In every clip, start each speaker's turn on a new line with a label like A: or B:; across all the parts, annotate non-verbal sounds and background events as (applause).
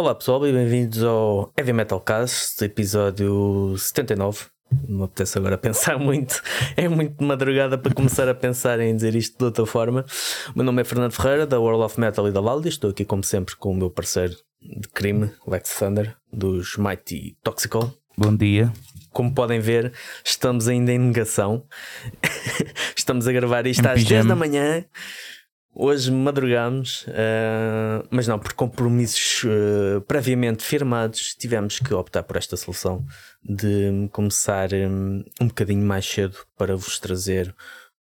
A: Olá pessoal e bem-vindos ao Heavy Metal Cast, episódio 79. Não me apetece agora (laughs) pensar muito, é muito de madrugada para começar a pensar em dizer isto de outra forma. O meu nome é Fernando Ferreira, da World of Metal e da Valdi. Estou aqui, como sempre, com o meu parceiro de crime, Lex Thunder, dos Mighty Toxical.
B: Bom dia.
A: Como podem ver, estamos ainda em negação. (laughs) estamos a gravar isto
B: Em
A: às 10
B: pijama.
A: da manhã. Hoje madrugamos, eh, mas não, por compromissos eh, previamente firmados, tivemos que optar por esta solução de começar um, um bocadinho mais cedo para vos trazer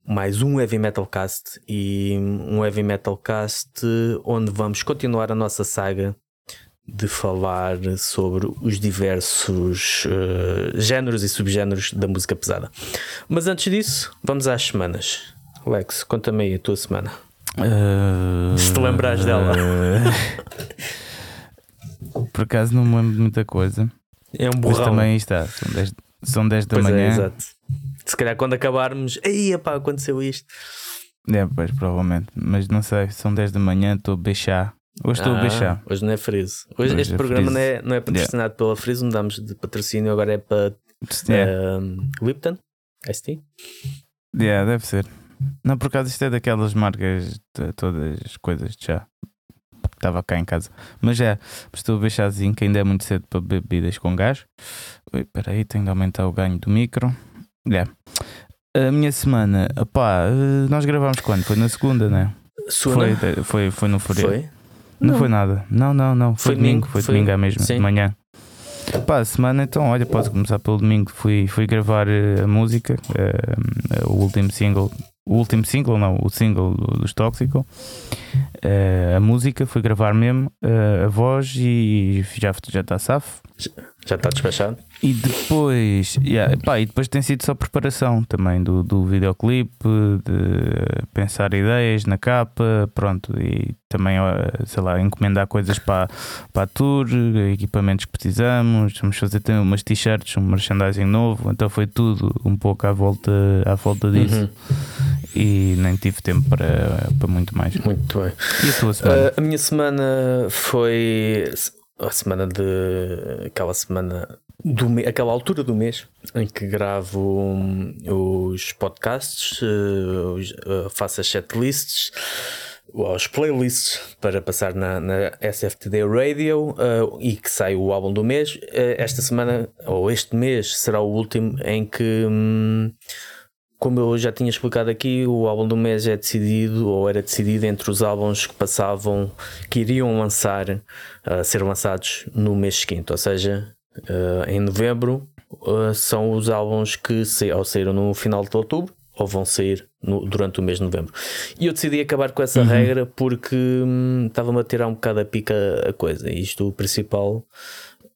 A: mais um Heavy Metal Cast e um Heavy Metal Cast onde vamos continuar a nossa saga de falar sobre os diversos eh, géneros e subgéneros da música pesada. Mas antes disso, vamos às semanas. Lex, conta-me aí a tua semana.
B: Uh,
A: Se te lembrares dela.
B: uh, (laughs) por acaso não me lembro de muita coisa.
A: É um
B: Mas
A: borrão.
B: também está. São 10, são 10 da
A: Pois é,
B: manhã.
A: exato. Se calhar quando acabarmos, aí pá, aconteceu isto.
B: É, pois, provavelmente. Mas não sei, são 10 da manhã, estou a beixar. Hoje estou a
A: Ah,
B: beixar.
A: Hoje não é Friso. Hoje,
B: Hoje
A: este
B: é
A: programa não é, não é patrocinado pela Friso, mudamos de patrocínio, agora é para
B: É,
A: um, Lipton. ST?
B: é, deve ser. Não, por acaso isto é daquelas marcas de todas as coisas de chá. Estava cá em casa. Mas é, estou a beixarzinho, que ainda é muito cedo para bebidas com gás. Ui, Espera aí, tenho de aumentar o ganho do micro. É. A minha semana, opá, eh, nós gravámos quando? Foi na segunda, né? Foi, foi, foi no feriado.
A: Foi?
B: Não, foi nada. Não, não, não. Foi,
A: Foi
B: domingo. Foi,
A: foi-
B: domingo à mesma,
A: sim.
B: de manhã. Pá, a semana então, olha, posso começar pelo domingo. Fui, fui gravar eh, a música, eh, o último single. O último single, não, o single do- dos Tóxico. Eh, a música, fui gravar mesmo eh, a voz e já já está safo.
A: Já está despachado?
B: E depois, yeah, pá, e depois tem sido só preparação também do, do videoclipe, de pensar ideias na capa, pronto, e também, sei lá, encomendar coisas para, para a tour, equipamentos que precisamos, vamos fazer também umas t-shirts, um merchandising novo, então foi tudo um pouco à volta, à volta disso
A: Uhum.
B: e nem tive tempo para, para muito mais.
A: Muito bem.
B: E a tua semana?
A: Uh, a minha semana foi a semana de aquela semana do aquela altura do mês em que gravo hum, os podcasts, os- uh, faço as setlists, as playlists para passar na, na SFTD Radio uh, e que sai o álbum do mês. Uh, esta semana ou este mês será o último em que hum, como eu já tinha explicado aqui, o álbum do mês é decidido ou era decidido entre os álbuns que passavam, que iriam lançar, a ser lançados no mês seguinte, ou seja, eh, em novembro eh, são os álbuns que ou saíram no final de outubro ou vão sair no- durante o mês de novembro. E eu decidi acabar com essa regra porque hum, estava-me a tirar um bocado a pica a coisa. E isto o principal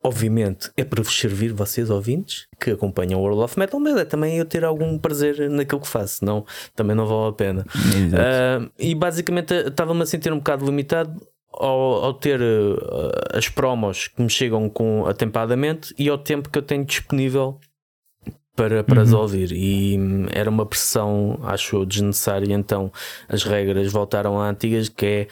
A: obviamente é para vos servir, vocês ouvintes que acompanham o World of Metal, mas é também eu ter algum prazer naquilo que faço, senão também não vale a pena. Ah, e basicamente eh, estava-me a sentir um bocado limitado ao, ao ter eh, as promos que me chegam com atempadamente e ao tempo que eu tenho disponível para, para as ouvir. E hum, era uma pressão, acho eu, desnecessária. Então as regras voltaram a antigas, que é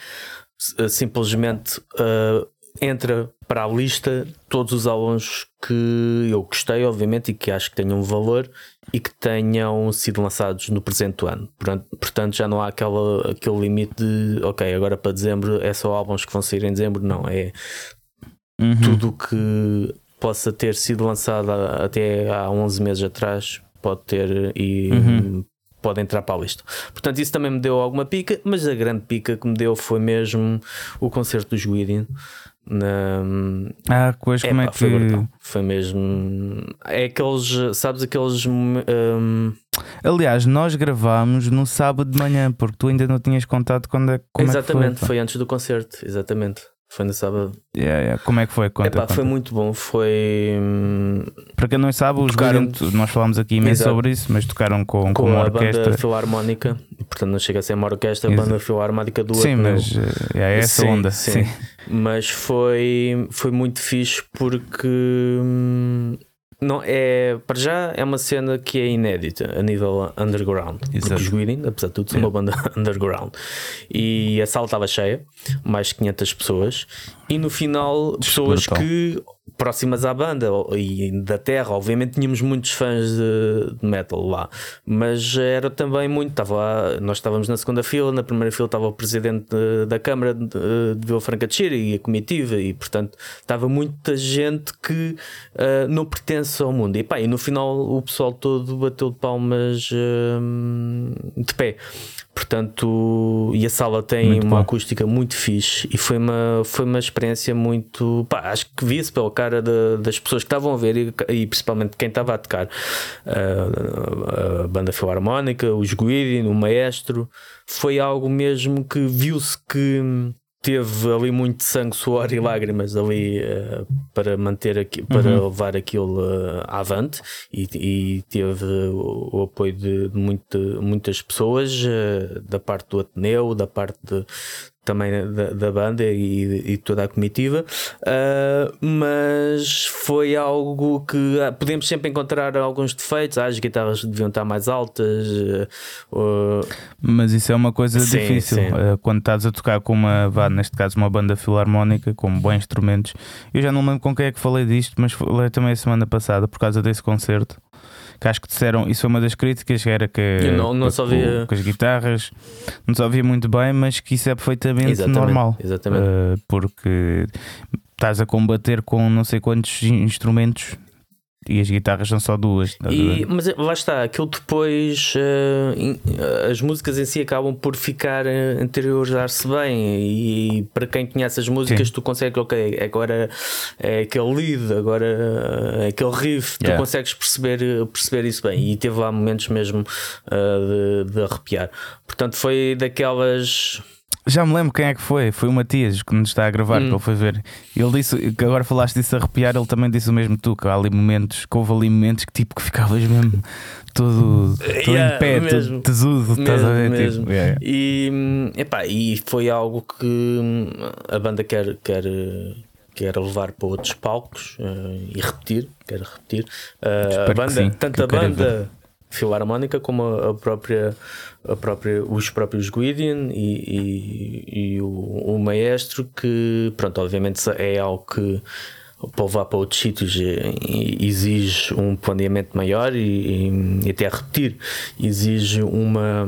A: s- simplesmente ah, entra para a lista todos os álbuns que eu gostei, obviamente, e que acho que tenham valor e que tenham sido lançados no presente ano. Portanto, já não há aquela, aquele limite de ok, agora para dezembro é só álbuns que vão sair em dezembro, não, é
B: Uhum.
A: tudo que possa ter sido lançado até há 11 meses atrás pode ter e
B: Uhum.
A: pode entrar para a lista. Portanto, isso também me deu alguma pica, mas a grande pica que me deu foi mesmo o concerto dos Guidian. Na...
B: Ah, pois como é que.
A: foi brutal. Foi mesmo. É aqueles, sabes, aqueles. hum,
B: Aliás, nós gravámos no sábado de manhã, porque tu ainda não tinhas contado quando é, como
A: exatamente,
B: é que foi.
A: foi, antes do concerto, exatamente. Foi no sábado.
B: Yeah, yeah. Como é que foi? Conta,
A: Epá,
B: conta.
A: foi muito bom. Foi hum,
B: Para quem não sabe, os
A: Tocaram-
B: Guardian, nós falámos aqui imenso
A: Exato.
B: sobre isso, mas tocaram com, com,
A: com
B: uma
A: a
B: orquestra.
A: banda filarmónica. Portanto, não chega a ser uma orquestra,
B: Exato.
A: banda filarmónica do
B: Sim, mas eh, é essa
A: Sim,
B: onda.
A: sim.
B: Sim.
A: Mas foi, foi muito fixe porque hum, não, é, para já é uma cena que é inédita a nível underground. Exato. Porque os Guidin, apesar de tudo, são uma banda (laughs) underground. E a sala estava cheia, mais de 500 pessoas. E no final, pessoas que próximas à banda e da terra, obviamente tínhamos muitos fãs de, de metal lá, mas era também muito, estava lá, nós estávamos na segunda fila, na primeira fila estava o presidente de, da Câmara de, de Vila Franca de Xira e a comitiva, e portanto estava muita gente que uh, não pertence ao mundo. E, pá, e no final o pessoal todo bateu de palmas uh, de pé. Portanto, e a sala tem muito uma bom. acústica muito fixe e foi uma, foi uma experiência muito. Pá, acho que vi-se pela cara de, das pessoas que estavam a ver e, e principalmente quem estava a tocar. Uh, a banda filarmónica, os Guidi, o maestro. Foi algo mesmo que viu-se que teve ali muito sangue, suor e lágrimas ali uh, para manter aqui, para uhum. levar aquilo uh, avante e, e teve o, o, apoio de, de muito, muitas pessoas uh, da parte do Ateneu, da parte de, também da, da banda e, e, toda a comitiva, uh, mas foi algo que ah, podemos sempre encontrar alguns defeitos. Ah, as guitarras deviam estar mais altas, uh,
B: mas isso é uma coisa sim, difícil sim. quando estás a tocar com uma, vá, neste caso, uma banda filarmónica com bons instrumentos. Eu já não lembro com quem é que falei disto, mas falei também a semana passada por causa desse concerto que acho que disseram, isso foi uma das críticas, era que,
A: não, não só via...
B: com as guitarras não se ouvia muito bem, mas que isso é perfeitamente exatamente, normal.
A: Exatamente. Uh,
B: porque estás a combater com não sei quantos instrumentos e as guitarras são só duas.
A: E, mas lá está, aquilo depois uh, as músicas em si acabam por ficar uh, interiorizar-se bem e, para quem conhece as músicas Sim. tu consegues, ok, agora é aquele lead, agora é aquele riff, yeah. tu consegues perceber, perceber isso bem e teve lá momentos mesmo uh, de, de arrepiar. Portanto, foi daquelas
B: já me lembro quem é que foi. Foi o Matias que nos está a gravar, hum. que ele foi ver. Ele disse que agora falaste disso arrepiar, ele também disse o mesmo tu, que há ali momentos, que houve ali momentos que tipo que ficavas mesmo todo, todo yeah, em pé, mesmo, todo tesudo, mesmo, estás a ver? Tipo, mesmo. Tipo, yeah.
A: e, epá, e foi algo que a banda quer, quer, quer levar para outros palcos uh, e repetir, quer repetir. Uh, a banda, sim, tanto a banda filarmónica como a, própria, a própria os próprios Guidian e, e, e o, o, maestro que pronto obviamente é algo que para levar para outros sítios exige um planeamento maior e, e, até a repetir exige uma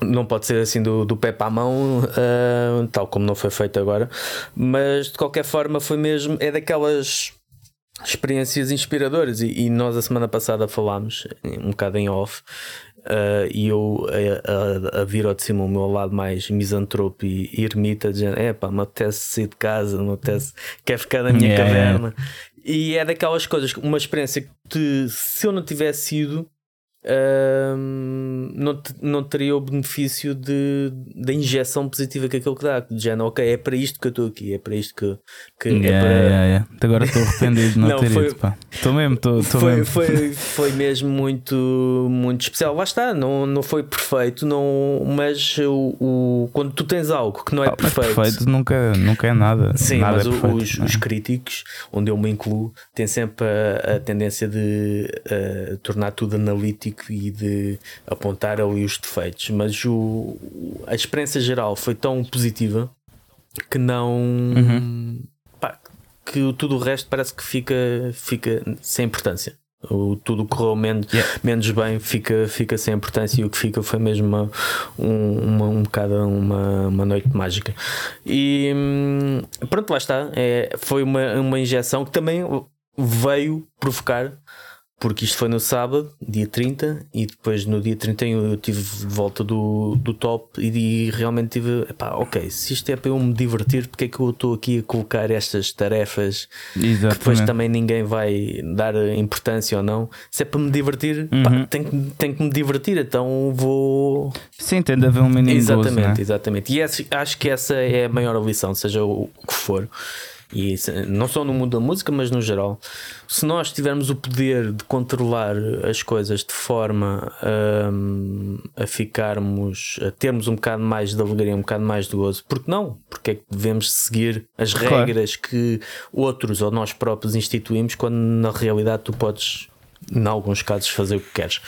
A: não pode ser assim do, do pé para a mão, uh, tal como não foi feito agora, mas de qualquer forma foi mesmo, é daquelas experiências inspiradoras e, e, nós a semana passada falámos um bocado em off uh, e eu a, a, a, vir ao de cima o meu lado mais misantropo e, e ermita dizendo é pá, me apetece sair de casa me apetece, quer ficar na minha yeah. caverna e é daquelas coisas, uma experiência que se eu não tivesse ido não, não teria o benefício de, da injeção positiva que aquilo que dá. De género, ok, é para isto que eu estou aqui, é para isto que. que
B: yeah,
A: é para...
B: yeah, yeah. Agora estou arrependido de (laughs) não, não ter foi, ido. Estou mesmo, estou,
A: foi,
B: mesmo.
A: Foi, (laughs) foi mesmo muito, muito especial. Lá está, não, não foi perfeito, não, mas o, o, quando tu tens algo que não é ah, perfeito.
B: Perfeito nunca, nunca é nada.
A: Sim,
B: nada
A: mas
B: é perfeito,
A: os, os, críticos, onde eu me incluo, têm sempre a, a tendência de uh, tornar tudo analítico e de apontar ali os defeitos, mas o, a experiência geral foi tão positiva que não. Uhum. Pá, que tudo o resto parece que fica, fica sem importância. O, tudo correu menos, yeah. menos bem, fica, fica sem importância e o que fica foi mesmo uma, um, uma, um bocado uma, uma noite mágica. E hum, pronto, lá está. É, foi uma, uma injeção que também veio provocar porque isto foi no sábado, dia 30, e depois no dia 31 eu tive volta do, do top e, e realmente tive, epá, ok, se isto é para eu me divertir, porque é que eu estou aqui a colocar estas tarefas Exatamente. que depois também ninguém vai dar importância ou não? Se é para me divertir, uhum. pá, tenho, tenho que me divertir, então vou.
B: Sim, tem de haver um mínimo
A: Exatamente,
B: gozo, né?
A: exatamente. E esse, acho que essa é a maior lição, seja o que for E não só no mundo da música, mas no geral. Se nós tivermos o poder de controlar as coisas de forma um, a ficarmos, a termos um bocado mais de alegria, um bocado mais de gozo, porque não? Porque é que devemos seguir as regras claro. que outros ou nós próprios instituímos quando na realidade tu podes em alguns casos, fazer o que queres.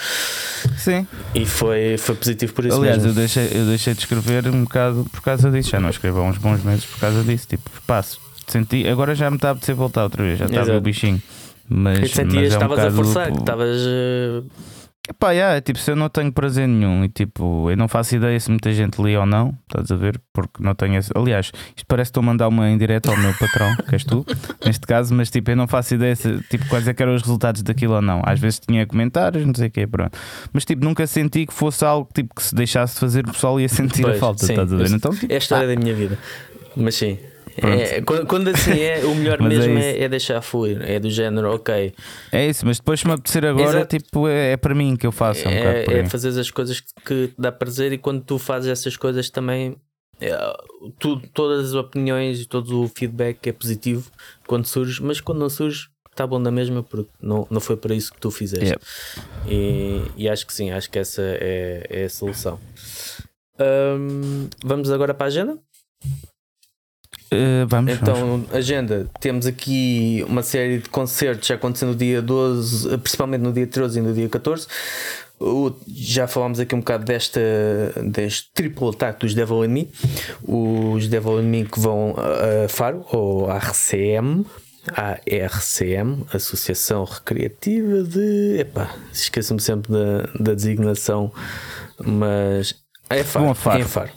B: Sim.
A: E foi, foi positivo por isso.
B: Aliás,
A: mesmo.
B: Eu, deixei, eu deixei de escrever um bocado por causa disso. Já não escrevo há uns bons meses por causa disso. Tipo, passo. Senti, agora já me está a apetecer voltar outra vez. Já estava o bichinho. Mas,
A: e sentias, é um estavas a forçar, que estavas. Uh
B: Epá, yeah, tipo, se eu não tenho prazer nenhum e tipo, eu não faço ideia se muita gente lê ou não, estás a ver? Porque não tenho. Esse... Aliás, isto parece que estou a mandar uma indireta ao meu patrão, que és tu, (laughs) neste caso, mas tipo, eu não faço ideia se, tipo, quais é eram os resultados daquilo ou não. Às vezes tinha comentários, não sei o quê, pronto. Mas tipo, nunca senti que fosse algo tipo, que se deixasse de fazer o pessoal ia sentir pois, a falta, sim, estás a ver?
A: Então, tipo, é a história ah, da minha vida. Mas sim, é, quando, quando, assim é, o melhor (laughs) é mesmo é, é, é, deixar fluir, é do género, ok.
B: É isso, mas depois se me apetecer agora, Exato. tipo, é, é para mim que eu faço. Um
A: é, é fazer as coisas que te dá prazer e quando tu fazes essas coisas também. É, tu, todas as opiniões e todo o feedback é positivo quando surge, mas quando não surge, está bom da mesma porque não, não foi para isso que tu fizeste. Yep. E, e, acho que sim, acho que essa é, é a solução. Vamos agora para a agenda?
B: Uh, vamos.
A: Então,
B: vamos.
A: agenda. Temos aqui uma série de concertos acontecendo no dia 12, principalmente no dia 13 e no dia 14. O, já falámos aqui um bocado desta, deste triplo ataque dos Devil in Me. Os Devil in Me que vão a Faro, ou a RCM, a RCM, Associação Recreativa de. Epá, esqueço-me sempre da, da designação, mas é Faro. Faro. É Faro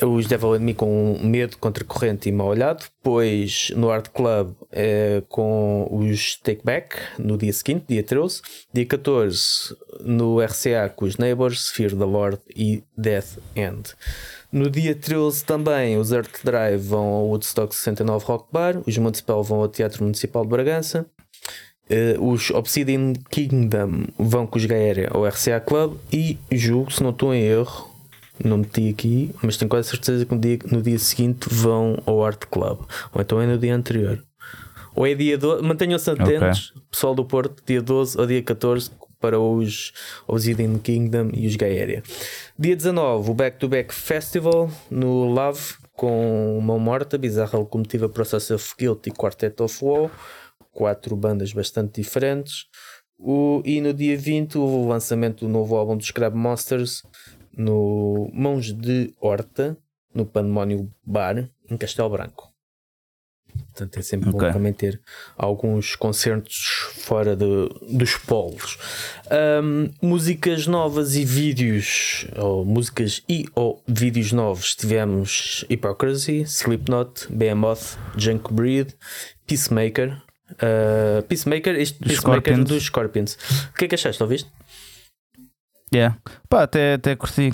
A: os Devil in Me com Medo, contra corrente e Mal Olhado. Depois no Art Club é, com os Take Back no dia seguinte, dia 13. Dia 14 no RCA com os Neighbors, Fear the Lord e Death End. No dia 13 também os Earth Drive vão ao Woodstock 69 Rock Bar, os Municipal vão ao Teatro Municipal de Bragança. Uh, os Obsidian Kingdom vão com os Gaéria ao RCA Club e julgo, se não estou em erro, não meti aqui, mas tenho quase certeza que no dia, no dia seguinte vão ao Art Club, ou então é no dia anterior. Ou é dia 12, mantenham-se atentos, okay. pessoal do Porto, dia 12 ou dia 14 para os Obsidian Kingdom e os Gaéria. Dia 19, o Back to Back Festival no Love com Mão Morta, Bizarra Locomotiva Process of Guilt e Quartet of Woe, quatro bandas bastante diferentes. O, e no dia 20, o lançamento do novo álbum dos Crab Monsters no Mãos de Horta, no Pandemónio Bar, em Castelo Branco. Portanto, é sempre okay. bom também ter alguns concertos fora de, dos polos. Um, músicas novas e vídeos, ou músicas e ou vídeos novos, tivemos Hypocrisy, Slipknot, Behemoth, Junk Breed, Peacemaker. Uh, Peacemaker, este Peacemaker Scorpions. dos Scorpions. O que é que achaste? Ouviste?
B: Yeah. Pá, até, até curti.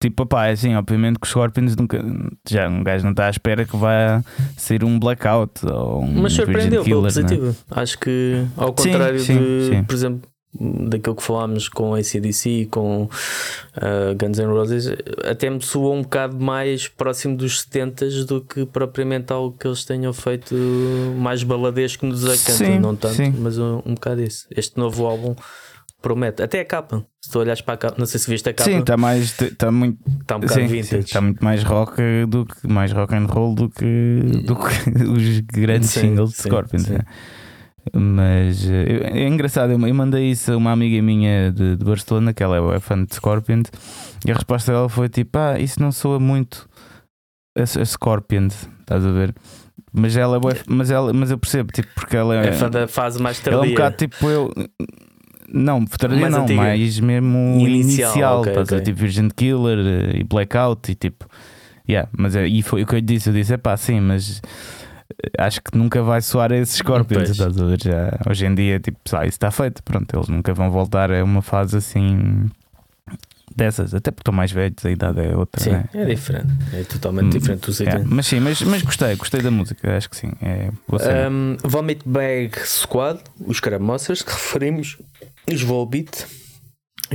B: Tipo, pá, é assim, obviamente que os Scorpions nunca. Já um gajo não está à espera que vá ser um blackout ou um.
A: Mas surpreendeu pelo né? positivo. Né? Acho que, ao contrário sim, de, sim. por exemplo, daquilo que falámos com a ACDC, com uh, Guns N' Roses, até me soou um bocado mais próximo dos 70 do que propriamente algo que eles tenham feito mais baladesco nos acanta, não tanto, mas um, um bocado isso. Este novo álbum promete. Até a capa, se tu olhas para a capa, não sei se viste a capa.
B: Sim, está mais. Está muito.
A: Está um bocado sim,
B: vintage. Está muito mais rock do que mais rock and roll do que, do que (laughs) os grandes sim, singles de Scorpions. Sim. Mas é, é engraçado, eu, mandei isso a uma amiga minha de, de Barcelona, que ela é fã de Scorpions, e a resposta dela foi tipo: Ah, isso não soa muito a, a Scorpions, estás a ver? Mas ela, é mas ela, mas eu percebo, tipo, porque ela é,
A: é fã da fase mais tardia.
B: Ela é um bocado tipo eu não, tardia mais não, antiga. mais mesmo inicial, inicial okay, okay. tipo Virgin Killer eh, e Blackout e tipo. Yeah, mas é, e foi o que eu disse, eu disse, é pá, sim, mas eh, acho que nunca vai soar esses Scorpions, estás a ver? Já, hoje em dia, tipo, ah, isso está feito, pronto, eles nunca vão voltar a uma fase assim dessas, até porque estão mais velhos, a idade é outra.
A: Sim,
B: né?
A: é diferente, é totalmente hum, diferente do
B: Mas sim, mas, mas gostei, gostei da música, acho que sim. É,
A: um, Vomit Bag Squad, os Caramoças, que (laughs) referimos, os Volbeat,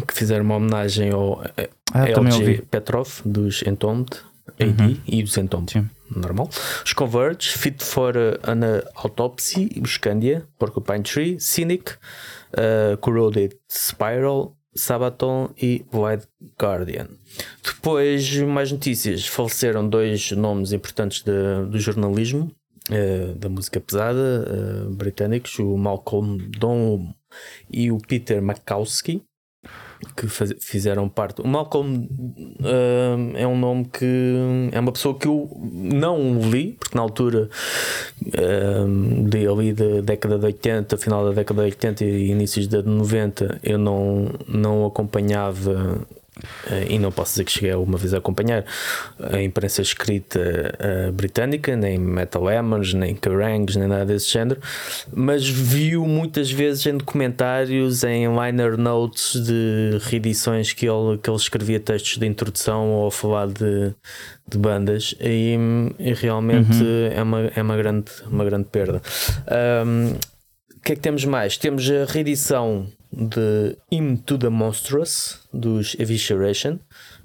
A: que fizeram uma homenagem ao ah, LG Petrov dos Entombed AD uhum. e dos Entombed. Sim. normal. Os Converge, Fit for an Autopsy, Scandia, Porcupine Tree, Cynic, uh, Corroded Spiral, Sabaton e White Guardian. Depois, mais notícias: faleceram dois nomes importantes de, do jornalismo, uh, da música pesada, uh, britânicos, o Malcolm Don e o Peter Makowski que faz, fizeram parte. O Malcolm uh, é um nome que é uma pessoa que eu não li, porque na altura uh, de ali da década de 80, final da década de 80 e inícios da 90, eu não, não acompanhava e não posso dizer que cheguei alguma vez a acompanhar a imprensa escrita uh, britânica, nem Metal Hammers, nem Kerrangs, nem nada desse género, mas viu muitas vezes em documentários, em liner notes de reedições que ele, que ele escrevia textos de introdução ou a falar de, de bandas, e, e realmente uhum. é, uma, é uma, grande, uma grande perda. Um, o que é que temos mais? Temos a reedição de Into the Monstrous dos Evisceration,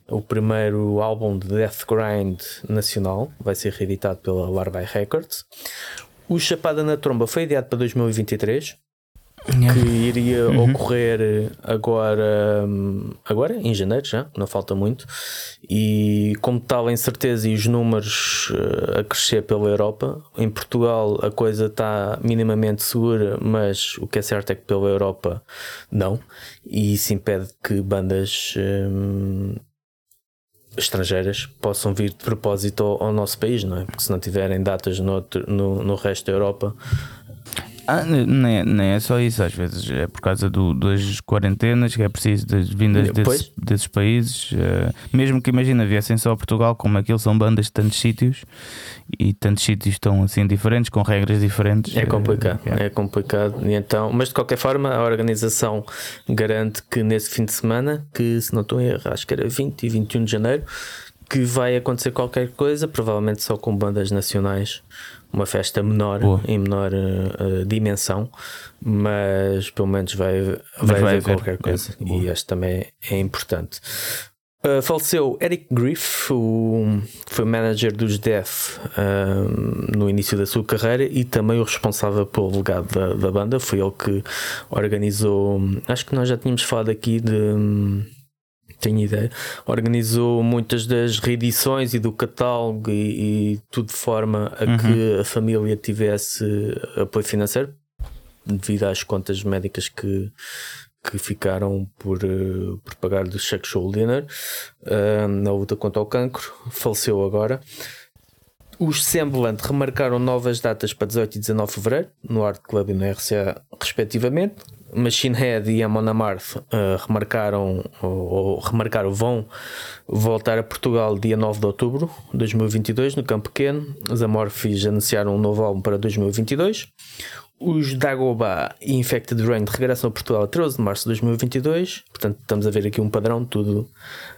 A: o primeiro álbum de Death Grind nacional, vai ser reeditado pela Larvae Records. O Chapada na Tromba foi adiado para 2023 que iria uhum. ocorrer agora, agora em janeiro já, não falta muito, e como tal a incerteza e os números eh, a crescer pela Europa, em Portugal a coisa está minimamente segura, mas o que é certo é que pela Europa não, e isso impede que bandas hum, estrangeiras possam vir de propósito ao, ao, nosso país, não é? Porque se não tiverem datas no, no, no resto da Europa
B: ah, nem, é, nem é só isso, às vezes é por causa do, das quarentenas que é preciso das vindas desses, desses, países. Uh, mesmo que imagina viessem só a Portugal, como aquilo são bandas de tantos sítios e tantos sítios estão assim diferentes, com regras diferentes.
A: É complicado, uh, é complicado. E então, mas de qualquer forma, a organização garante que nesse fim de semana, que se não estou a errar, acho que era 20 e 21 de janeiro, que vai acontecer qualquer coisa, provavelmente só com bandas nacionais uma festa menor, Boa. em menor uh, dimensão, mas pelo menos vai, vai, vai haver qualquer coisa. É. E este também é importante. Uh, faleceu Eric Griff, o, foi manager dos Death uh, no início da sua carreira e também o responsável pelo legado da, da banda. Foi ele que organizou. Acho que nós já tínhamos falado aqui de tenho ideia, organizou muitas das reedições e do catálogo e, e tudo de forma a uhum. que a família tivesse apoio financeiro devido às contas médicas que, que ficaram por, uh, por pagar do show dinner uh, na luta contra o cancro. Faleceu agora. Os Semblant remarcaram novas datas para 18 e 19 de fevereiro no Art Club e no RCA, respectivamente. Machine Head e Amon Amarth uh, remarcaram ou, ou, remarcaram vão voltar a Portugal dia 9 de outubro de 2022 no Campo Pequeno. Os Amorphis anunciaram um novo álbum para 2022. Os Dagoba e Infected Rain regressam a Portugal a 13 de março de 2022. Portanto, estamos a ver aqui um padrão, tudo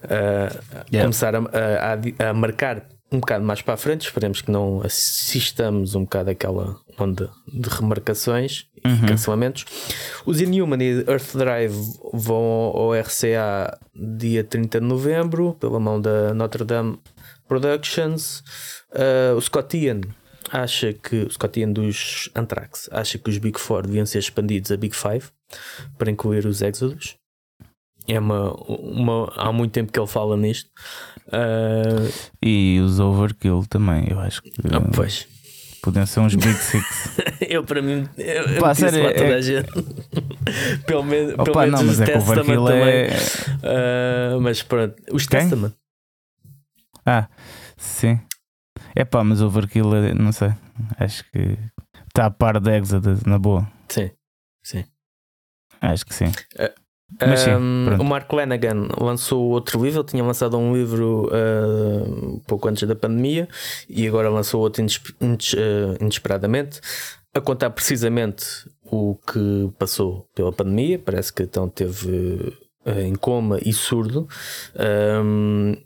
A: uh, yeah. começar a, a, a marcar um bocado mais para a frente. Esperemos que não assistamos um bocado àquela onda de remarcações uhum. cancelamentos. Os Inhuman e Earth Drive vão ao RCA dia 30 de novembro, pela mão da Notre Dame Productions. Uh, o Scott Ian acha que o Scott Ian dos Anthrax acha que os Big Four deviam ser expandidos a Big Five para incluir os Exodus. É uma, uma, há muito tempo que ele fala nisto. Uh...
B: E os Overkill também, eu acho que.
A: Ah, pois.
B: Podiam ser uns Big Six. (laughs)
A: eu, para mim, eu, Pá, eu sério, toda é... a gente. (laughs) pelo, menos Opa,
B: pelo menos não, mas é que o Overkill é.
A: Uh, mas pronto, os Quem? Testament.
B: Ah, sim. É pá, mas o Overkill, não sei. Acho que está a par da Exodus, na boa.
A: Sim, sim.
B: Acho que sim.
A: Uh, um, o Mark Lanagan lançou outro livro, ele tinha lançado um livro uh, pouco antes da pandemia e agora lançou outro ah, inesperadamente a contar precisamente o que passou pela pandemia. Parece que então teve uh, em coma e surdo. Um,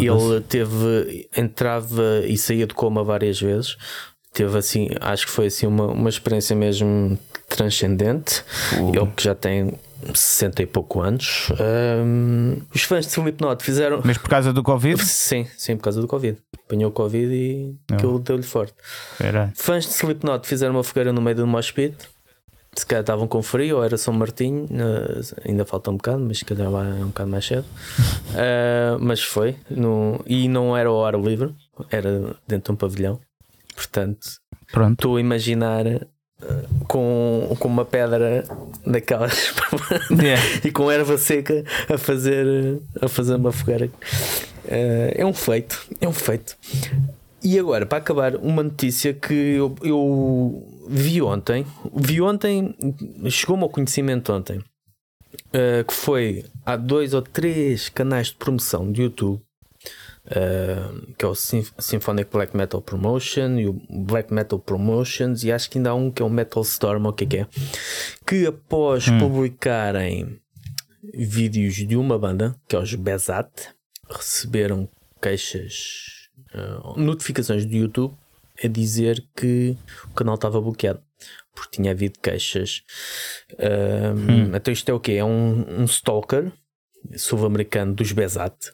A: ele teve, entrava e saía de coma várias vezes. Teve assim, acho que foi assim uma, uma experiência mesmo transcendente. Ele que já tem 60 e pouco anos. Um, os fãs de Slipknot fizeram.
B: Mas por causa do Covid? (laughs)
A: Sim, sim, por causa do Covid. Apanhou o Covid e aquilo deu-lhe forte.
B: Era.
A: Fãs de Slipknot fizeram uma fogueira no meio do mosh pit. Se calhar estavam com frio, ou era São Martinho, uh, ainda falta um bocado, mas se calhar vai um bocado mais cedo. Uh, (laughs) mas foi, no, e não era ao ar livre, era dentro de um pavilhão. Portanto,
B: Pronto.
A: estou a imaginar com, com uma pedra daquelas (laughs)
B: Yeah.
A: e com erva seca a fazer, a fazer uma fogueira. Eh, é um feito, é um feito. E agora, para acabar, uma notícia que eu, eu vi ontem, vi ontem, chegou-me ao conhecimento ontem, eh, que foi há dois ou três canais de promoção de YouTube Uh, que é o Symphonic Black Metal Promotion e o Black Metal Promotions, e acho que ainda há um que é o Metal Storm, o que é que é, que após
B: Hum.
A: publicarem vídeos de uma banda, que é os Bezat, receberam queixas, uh, notificações do YouTube a dizer que o canal estava bloqueado. Porque tinha havido queixas. Uh, Então, isto é o quê? É um, um stalker sul-americano dos Bezat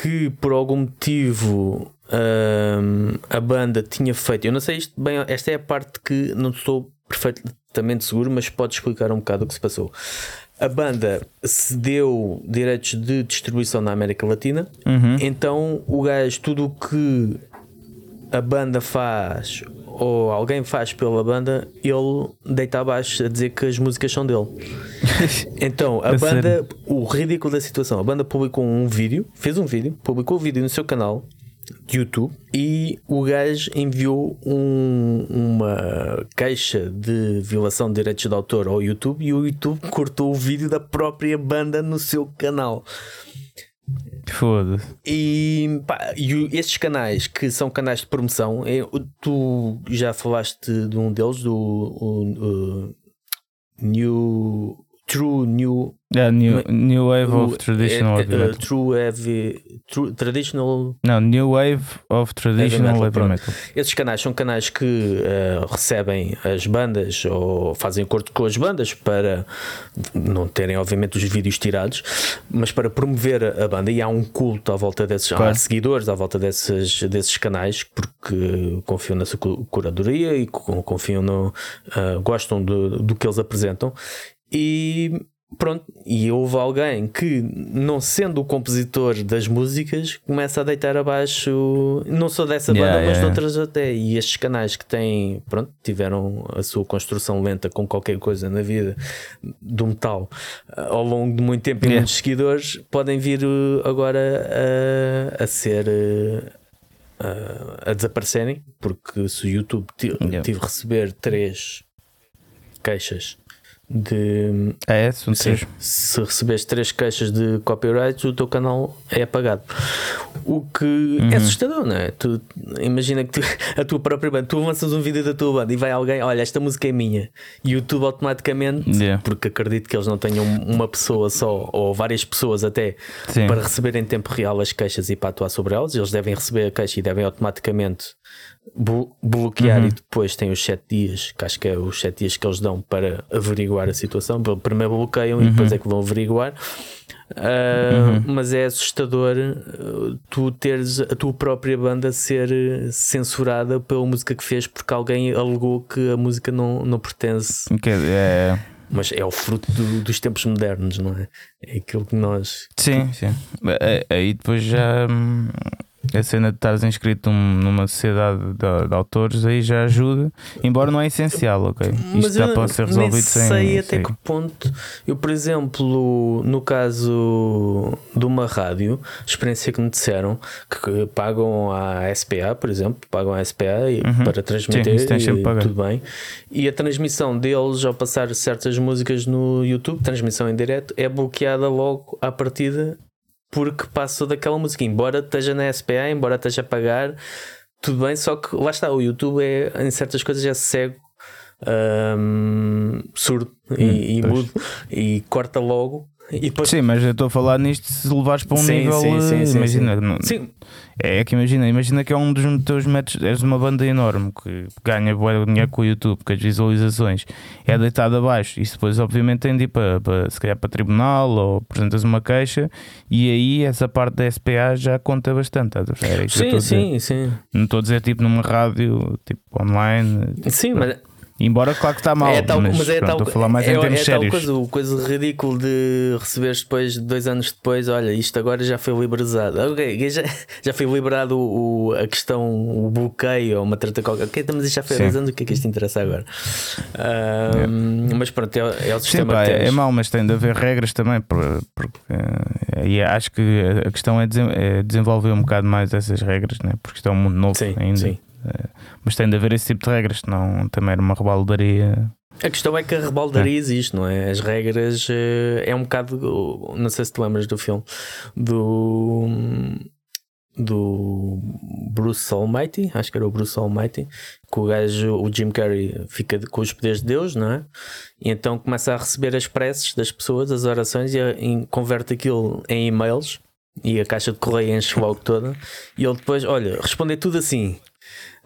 A: que por algum motivo hum, a banda tinha feito. Eu não sei isto bem, esta é a parte que não estou perfeitamente seguro, mas pode explicar um bocado o que se passou. A banda cedeu direitos de distribuição na América Latina,
B: Uhum.
A: então o gajo, tudo o que a banda faz ou alguém faz pela banda, ele deita abaixo a dizer que as músicas são dele. (laughs) Então, a banda, o ridículo da situação, a banda publicou um vídeo, fez um vídeo, publicou o vídeo no seu canal de YouTube e o gajo enviou um- uma queixa de violação de direitos de autor ao YouTube e o YouTube cortou o vídeo da própria banda no seu canal.
B: Foda-se.
A: E, pá, e estes canais que são canais de promoção, é, tu já falaste de um deles, do o- o New True New
B: Yeah, new, new Wave of Traditional
A: é- é-
B: Heavy
A: é,
B: Metal.
A: True Heavy True, Traditional
B: Não, New Wave of Traditional
A: Heavy metal.
B: Metal.
A: Esses canais são canais que eh, recebem as bandas ou fazem acordo com as bandas para não terem, obviamente, os vídeos tirados, mas para promover a banda. E há um culto à volta desses, há
B: Claro.
A: seguidores à volta desses, desses canais porque confiam na sua cu- curadoria e co- confiam no. ah, gostam do, do que eles apresentam. E. Pronto, e houve alguém que, não sendo o compositor das músicas, começa a deitar abaixo. Não sou dessa banda,
B: Yeah,
A: mas
B: yeah.
A: de outras até. E estes canais que têm, pronto, tiveram a sua construção lenta com qualquer coisa na vida do metal ah, ao longo de muito tempo e
B: Yeah.
A: muitos seguidores, podem vir uh, agora a, a ser. a- a desaparecerem, porque se o YouTube
B: Yeah.
A: tive receber três queixas de
B: É, é, são três.
A: se recebes três queixas de copyright, o teu canal é apagado. O que
B: Uhum.
A: é assustador, não é? Tu, imagina que tu, a tua própria banda, tu lanças um vídeo da tua banda e vai alguém, olha, esta música é minha, e o YouTube automaticamente,
B: Yeah.
A: porque acredito que eles não tenham uma pessoa só, ou várias pessoas até,
B: Sim.
A: para receber em tempo real as queixas e para atuar sobre elas, eles devem receber a queixa e devem automaticamente bloquear
B: Uhum.
A: e depois tem os 7 dias, que acho que é os 7 dias que eles dão para averiguar a situação. Primeiro bloqueiam e depois é que vão averiguar. Ah, Mas é assustador ah, tu teres a tua própria banda ser censurada pela música que fez porque alguém alegou que a música não, não pertence.
B: Que é,
A: Mas é o fruto do- dos tempos modernos, não é? É aquilo que nós.
B: sim, sim. É- Aí depois já hum, a cena de estares inscrito num- numa sociedade de, de autores aí já ajuda, embora não é essencial, ok? Isto dá
A: eu
B: para ser
A: nem
B: resolvido
A: sei
B: sem.
A: até
B: sem-
A: que ponto. Eu, por exemplo, no caso de uma rádio, experiência que me disseram que pagam a SPA, por exemplo, pagam a SPA e-
B: Uhum.
A: para transmitir
B: Sim,
A: e tudo bem. E a transmissão deles, ao passar certas músicas no YouTube, transmissão em direto, é bloqueada logo à partida porque passa daquela música, embora esteja na SPA, embora esteja a pagar, tudo bem, só que lá está, o YouTube é em certas coisas é cego um, surdo hum, e, e mudo e corta logo depois...
B: Sim, mas eu estou a falar nisto se levares para um sim, nível. Sim, sim, eh, imagina, não, é que imagina, imagina que é um dos teus métodos, és uma banda enorme que ganha boa dinheiro com o YouTube, com as visualizações, é deitado abaixo. Isso depois, obviamente, tem de ir para, para, se calhar para tribunal ou apresentas uma queixa, e aí essa parte da SPA já conta bastante.
A: É sim, sim, sim.
B: Não estou a dizer tipo numa rádio, tipo online.
A: Sim, mas
B: Embora, claro que está mal, é tal, mas, mas é pronto, tal, a falar mais é, em termos é sérios.
A: Coisa, o coisa ridículo de receberes depois, dois anos depois, olha, isto agora já foi liberado. Ok, já, (laughs) já foi liberado o, a questão, o bloqueio ou uma trata qualquer. Ok, mas isto já foi há dois anos, o que é que isto interessa agora? Um, é. Mas pronto, é, é o sistema Sim, pá,
B: É mau, mas tem de haver regras também, porque eh, e acho que a questão é, desenvolver um bocado mais essas regras, né? porque isto é um mundo novo sim, ainda. Sim. Eh, mas tem de haver esse tipo de regras, senão também era uma rebaldaria.
A: A questão é que a rebaldaria é. existe, não é? As regras eh, é um bocado. Não sei se te lembras do filme do. Do Bruce Almighty, acho que era o Bruce Almighty, que o gajo, o Jim Carrey, fica com os poderes de Deus, não é? E então começa a receber as preces das pessoas, as orações, e, a, e converte aquilo em e-mails e a caixa de correio enche logo toda. E ele depois, olha, responder tudo assim.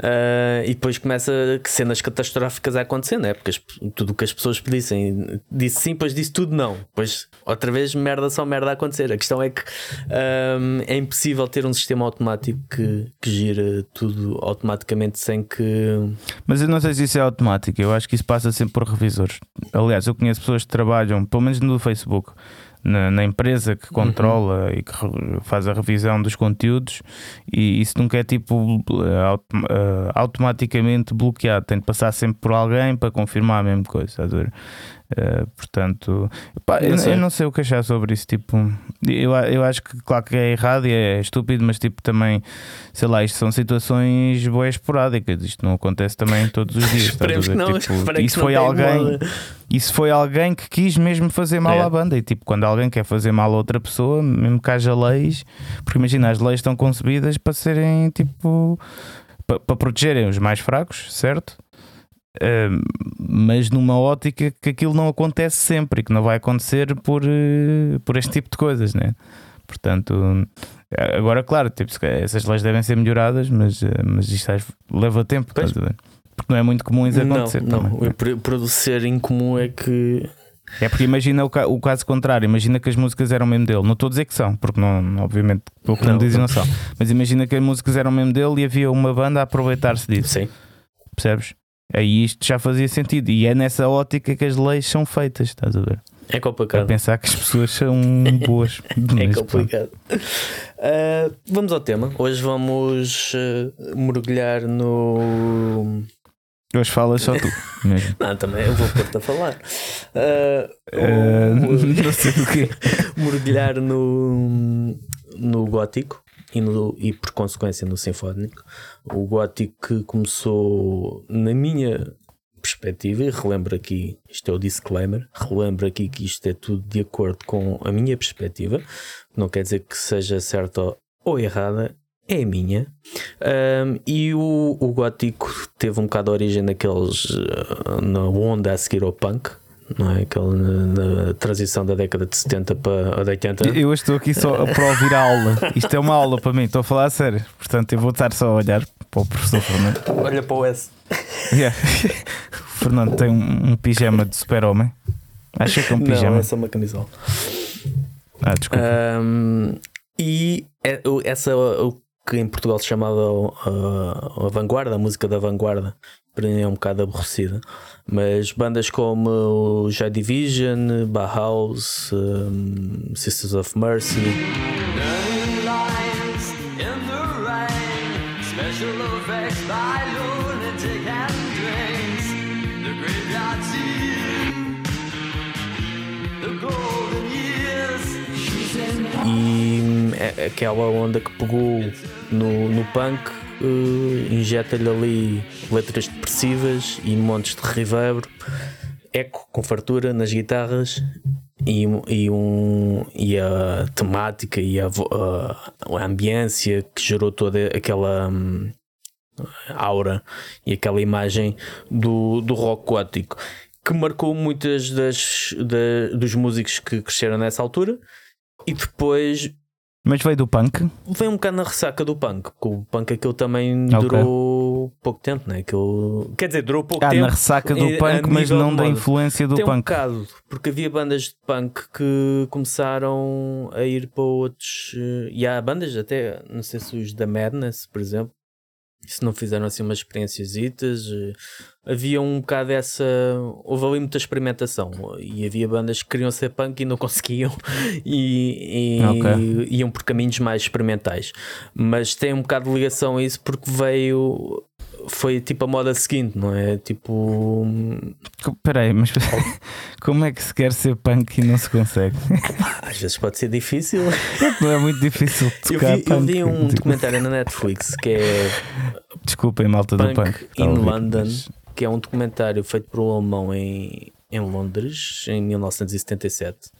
A: Uh, e depois começa cenas catastróficas a acontecer, né? Porque as, tudo o que as pessoas pedissem disse sim, depois disse tudo não. Depois outra vez merda só merda a acontecer. A questão é que um, é impossível ter um sistema automático que, que gira tudo automaticamente sem que.
B: Mas eu não sei se isso é automático, eu acho que isso passa sempre por revisores. Aliás, eu conheço pessoas que trabalham, pelo menos no Facebook na, na empresa que controla uhum. e que faz a revisão dos conteúdos e isso nunca é tipo auto, uh, automaticamente bloqueado, tem de passar sempre por alguém para confirmar a mesma coisa, estás a ver? Uh, portanto, pá, eu, eu, não sei o que achar sobre isso. Tipo, eu, eu acho que, claro, que é errado e é estúpido, mas tipo, também, sei lá, isto são situações boas esporádicas. Isto não acontece também todos os dias.
A: Esperemos que não,
B: tipo, isso foi alguém, isso foi alguém que quis mesmo fazer mal é. à banda. E tipo, quando alguém quer fazer mal a outra pessoa, mesmo que haja leis, porque imagina, as leis estão concebidas para serem tipo para, para protegerem os mais fracos, certo? Mas numa ótica que aquilo não acontece sempre e que não vai acontecer por, uh, por este tipo de coisas, né? Portanto, agora, claro, tipo, essas leis devem ser melhoradas, mas, uh, mas isto leva tempo, pois. porque não é muito comum isso acontecer.
A: Não,
B: não.
A: o produzir incomum é que.
B: É porque imagina o, ca o, caso contrário, imagina que as músicas eram mesmo dele. Não estou a dizer que são, porque não, obviamente, pelo que não, dizem, não são. Mas imagina que as músicas eram mesmo dele e havia uma banda a aproveitar-se disso.
A: Sim.
B: Percebes? Aí isto já fazia sentido. E é nessa ótica que as leis são feitas, estás a ver?
A: É complicado.
B: A pensar que as pessoas são (laughs) boas.
A: é complicado. Uh, vamos ao tema. Hoje vamos uh, mergulhar no.
B: Hoje falas só tu (laughs) mesmo.
A: não, também eu vou pôr-te a falar.
B: Uh, (laughs) não sei o quê.
A: mergulhar no, no gótico e, no, e por consequência no sinfónico. O gótico que começou, na minha perspectiva, e relembro aqui, isto é o disclaimer, relembro aqui que isto é tudo de acordo com a minha perspectiva, não quer dizer que seja certa ou errada, é a minha. Um, e o, o gótico teve um bocado a origem naqueles. Uh, na onda a seguir ao punk, não é? Aquela na, na, transição da década de 70 para a de 80.
B: Eu estou aqui só para ouvir a aula. Isto é uma aula para mim, estou a falar a sério. Portanto, eu vou estar só a olhar para o professor Fernando.
A: Olha para o S.
B: Yeah. O (laughs) Fernando tem um, um pijama de super-homem. Acho que é um pijama.
A: Não, é só uma camisola.
B: Ah, desculpa.
A: Um, e é, essa, o que em Portugal se chamava a, a vanguarda, a música da vanguarda, para mim é um bocado aborrecida. Mas bandas como Joy Division, Bauhaus, um, Sisters of Mercy. E hum, é aquela onda que pegou no, no punk uh, injeta-lhe ali letras depressivas e montes de reverb, eco com fartura nas guitarras e, e, um, e a temática e a, a, a ambiência que gerou toda aquela. Um, aura e aquela imagem do, do rock gótico que marcou muitas das, da, dos músicos que cresceram nessa altura e depois
B: mas veio do punk?
A: Veio um bocado na ressaca do punk, porque o punk aquilo também okay. durou pouco tempo, né? Aquilo... Quer dizer, durou pouco
B: ah,
A: tempo.
B: na ressaca do punk, mas não da influência do
A: Tem
B: punk.
A: um bocado, porque havia bandas de punk que começaram a ir para outros. Eh, e há bandas até, não sei se os da Madness, por exemplo, se não fizeram assim umas experiências eh, havia um bocado essa houve ali muita experimentação e havia bandas que queriam ser punk e não (laughs) conseguiam e, e okay. iam por caminhos mais experimentais mas tem um bocado de ligação a isso porque veio foi tipo a moda seguinte, não é? Tipo.
B: Peraí, mas (laughs) como é que se quer ser punk e não se consegue? (laughs)
A: Às vezes pode ser difícil.
B: Não é muito difícil (laughs) tocar
A: eu vi, eu vi um documentário na Netflix que é.
B: Desculpem, malta
A: punk
B: do punk.
A: In London, que é um documentário feito por um alemão em, em Londres, em 1977,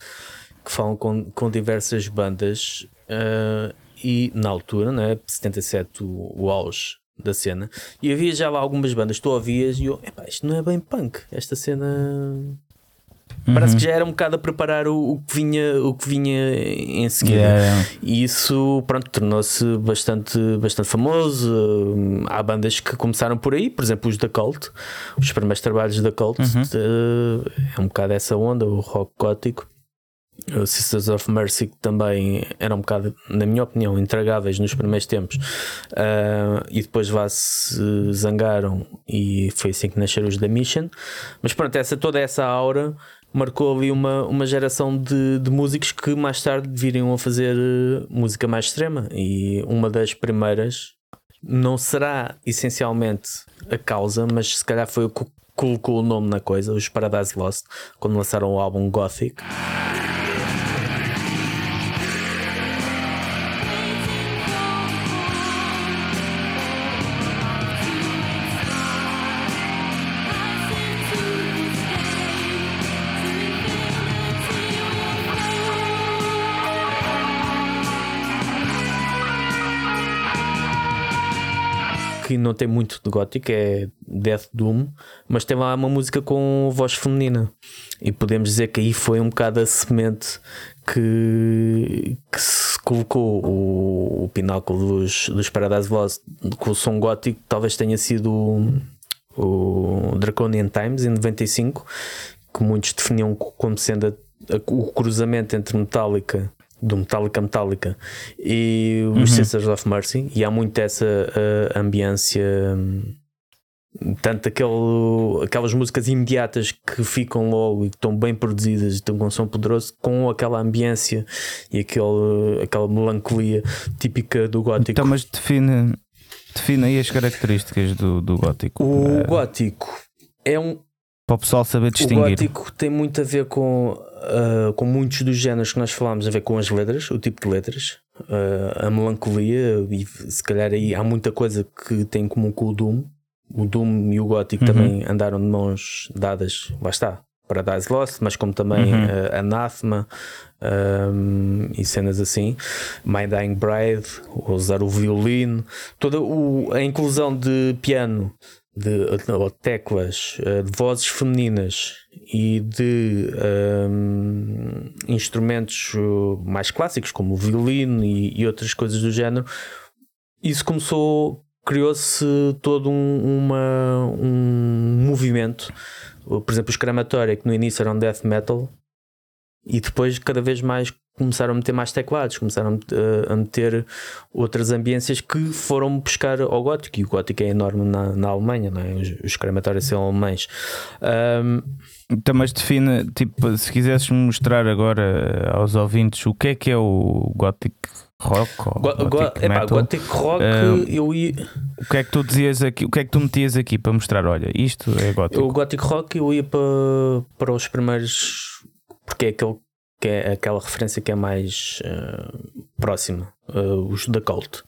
A: que falam com, com diversas bandas. Uh, e na altura, né, 77, o, o auge da cena. E havia já lá algumas bandas, tu ouvias e eu, epá, isto não é bem punk, esta cena. Uhum. Parece que já era um bocado a preparar o, o, que, vinha, o que vinha em seguida. Yeah. E isso, pronto, tornou-se bastante, bastante famoso. Há bandas que começaram por aí, por exemplo, os da Cult, os primeiros trabalhos da Cult. Uhum. Uh, é um bocado essa onda, o rock gótico. Sisters of Mercy que também eram um bocado, na minha opinião, intragáveis nos primeiros tempos uh, e depois vá se zangaram e foi assim que nasceram os da Mission. Mas pronto, essa, toda essa aura marcou ali uma, uma geração de, de músicos que mais tarde viriam a fazer eh, música mais extrema e uma das primeiras não será essencialmente a causa, mas se calhar foi o que colocou o nome na coisa, os Paradise Lost, quando lançaram o álbum Gothic. Que não tem muito de gótico, é Death Doom, mas tem lá uma música com voz feminina. E podemos dizer que aí foi um bocado a semente que, que se colocou o, o pináculo dos, dos Paradise Lost com o som gótico, talvez tenha sido o, o Draconian Times em 95, que muitos definiam como sendo a, a, o cruzamento entre Metallica do Metallica Metallica e os uhum. Sisters of Mercy e há muito essa uh, ambiência um, tanto aquele, aquelas músicas imediatas que ficam logo e que estão bem produzidas e estão com um som poderoso com aquela ambiência e aquele, aquela melancolia típica do gótico.
B: Então, mas define, define aí as características do, do gótico.
A: O é... gótico é um.
B: Para o pessoal saber distinguir.
A: O gótico tem muito a ver com uh, com muitos dos géneros que nós falámos a ver com as letras, o tipo de letras, uh, a melancolia, e se calhar aí há muita coisa que tem em comum com o Doom. O Doom e o Gothic uhum. também andaram de mãos dadas, lá está, Paradise Lost, mas como também uhum. uh, Anathema um, e cenas assim, My Dying Bride, usar o violino, toda o, a inclusão de piano de, ou teclas, eh, de vozes femininas e de um, instrumentos eh, mais clássicos como o violino e, e, outras coisas do género, isso começou, criou-se todo um, uma, um movimento. Por exemplo, os Crematória, que no início eram death metal, e depois cada vez mais começaram a meter mais teclados, começaram a meter outras ambiências que foram buscar ao gótico, e o gótico é enorme na, na Alemanha, não é? os, os crematórios são alemães. Um,
B: então, mas define, tipo, se quisesses mostrar agora aos ouvintes o que é que é o gótico rock ou go,
A: gothic, epá, gothic rock uh, eu ia...
B: o que é que tu dizias aqui o que é que tu metias aqui para mostrar olha isto é gótico
A: o gothic rock eu ia para, para os primeiros porque é aquele que é aquela referência que é mais uh, próxima, uh, os da Cult.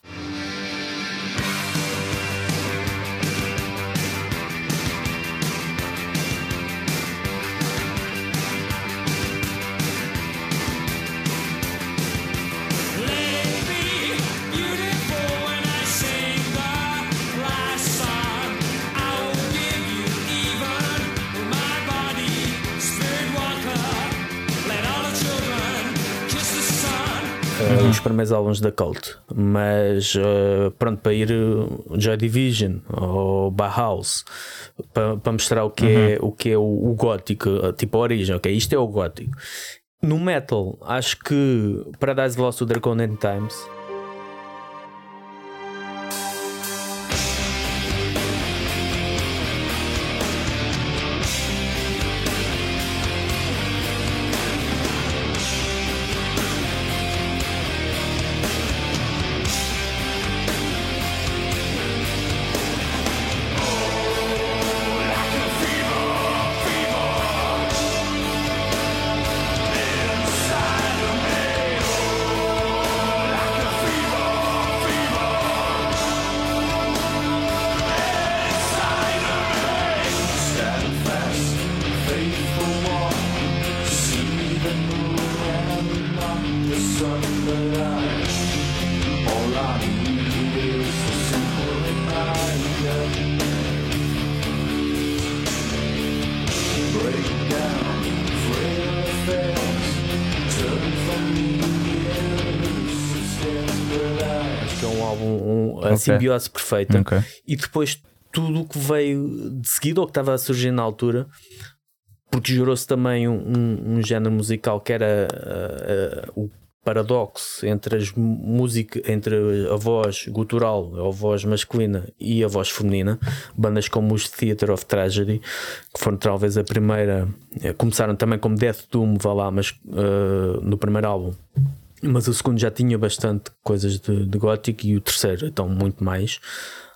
A: Os primeiros álbuns da Cult, mas uh, pronto, para ir uh, Joy Division ou Bauhaus para, para mostrar o que é o, que é o, o gótico, tipo a origem, ok? Isto é o gótico. No metal, acho que Paradise Lost do Draconian Times simbiose perfeita. Okay. E depois tudo o que veio de seguida, ou que estava a surgir na altura, porque gerou-se também um, um, um, género musical que era uh, uh, o paradoxo entre as música entre a voz gutural, a voz masculina e a voz feminina, bandas como os Theater of Tragedy, que foram talvez a primeira, eh, começaram também como Death Doom, vá lá, mas uh, no primeiro álbum mas o segundo já tinha bastante coisas de, de gótico e o terceiro então muito mais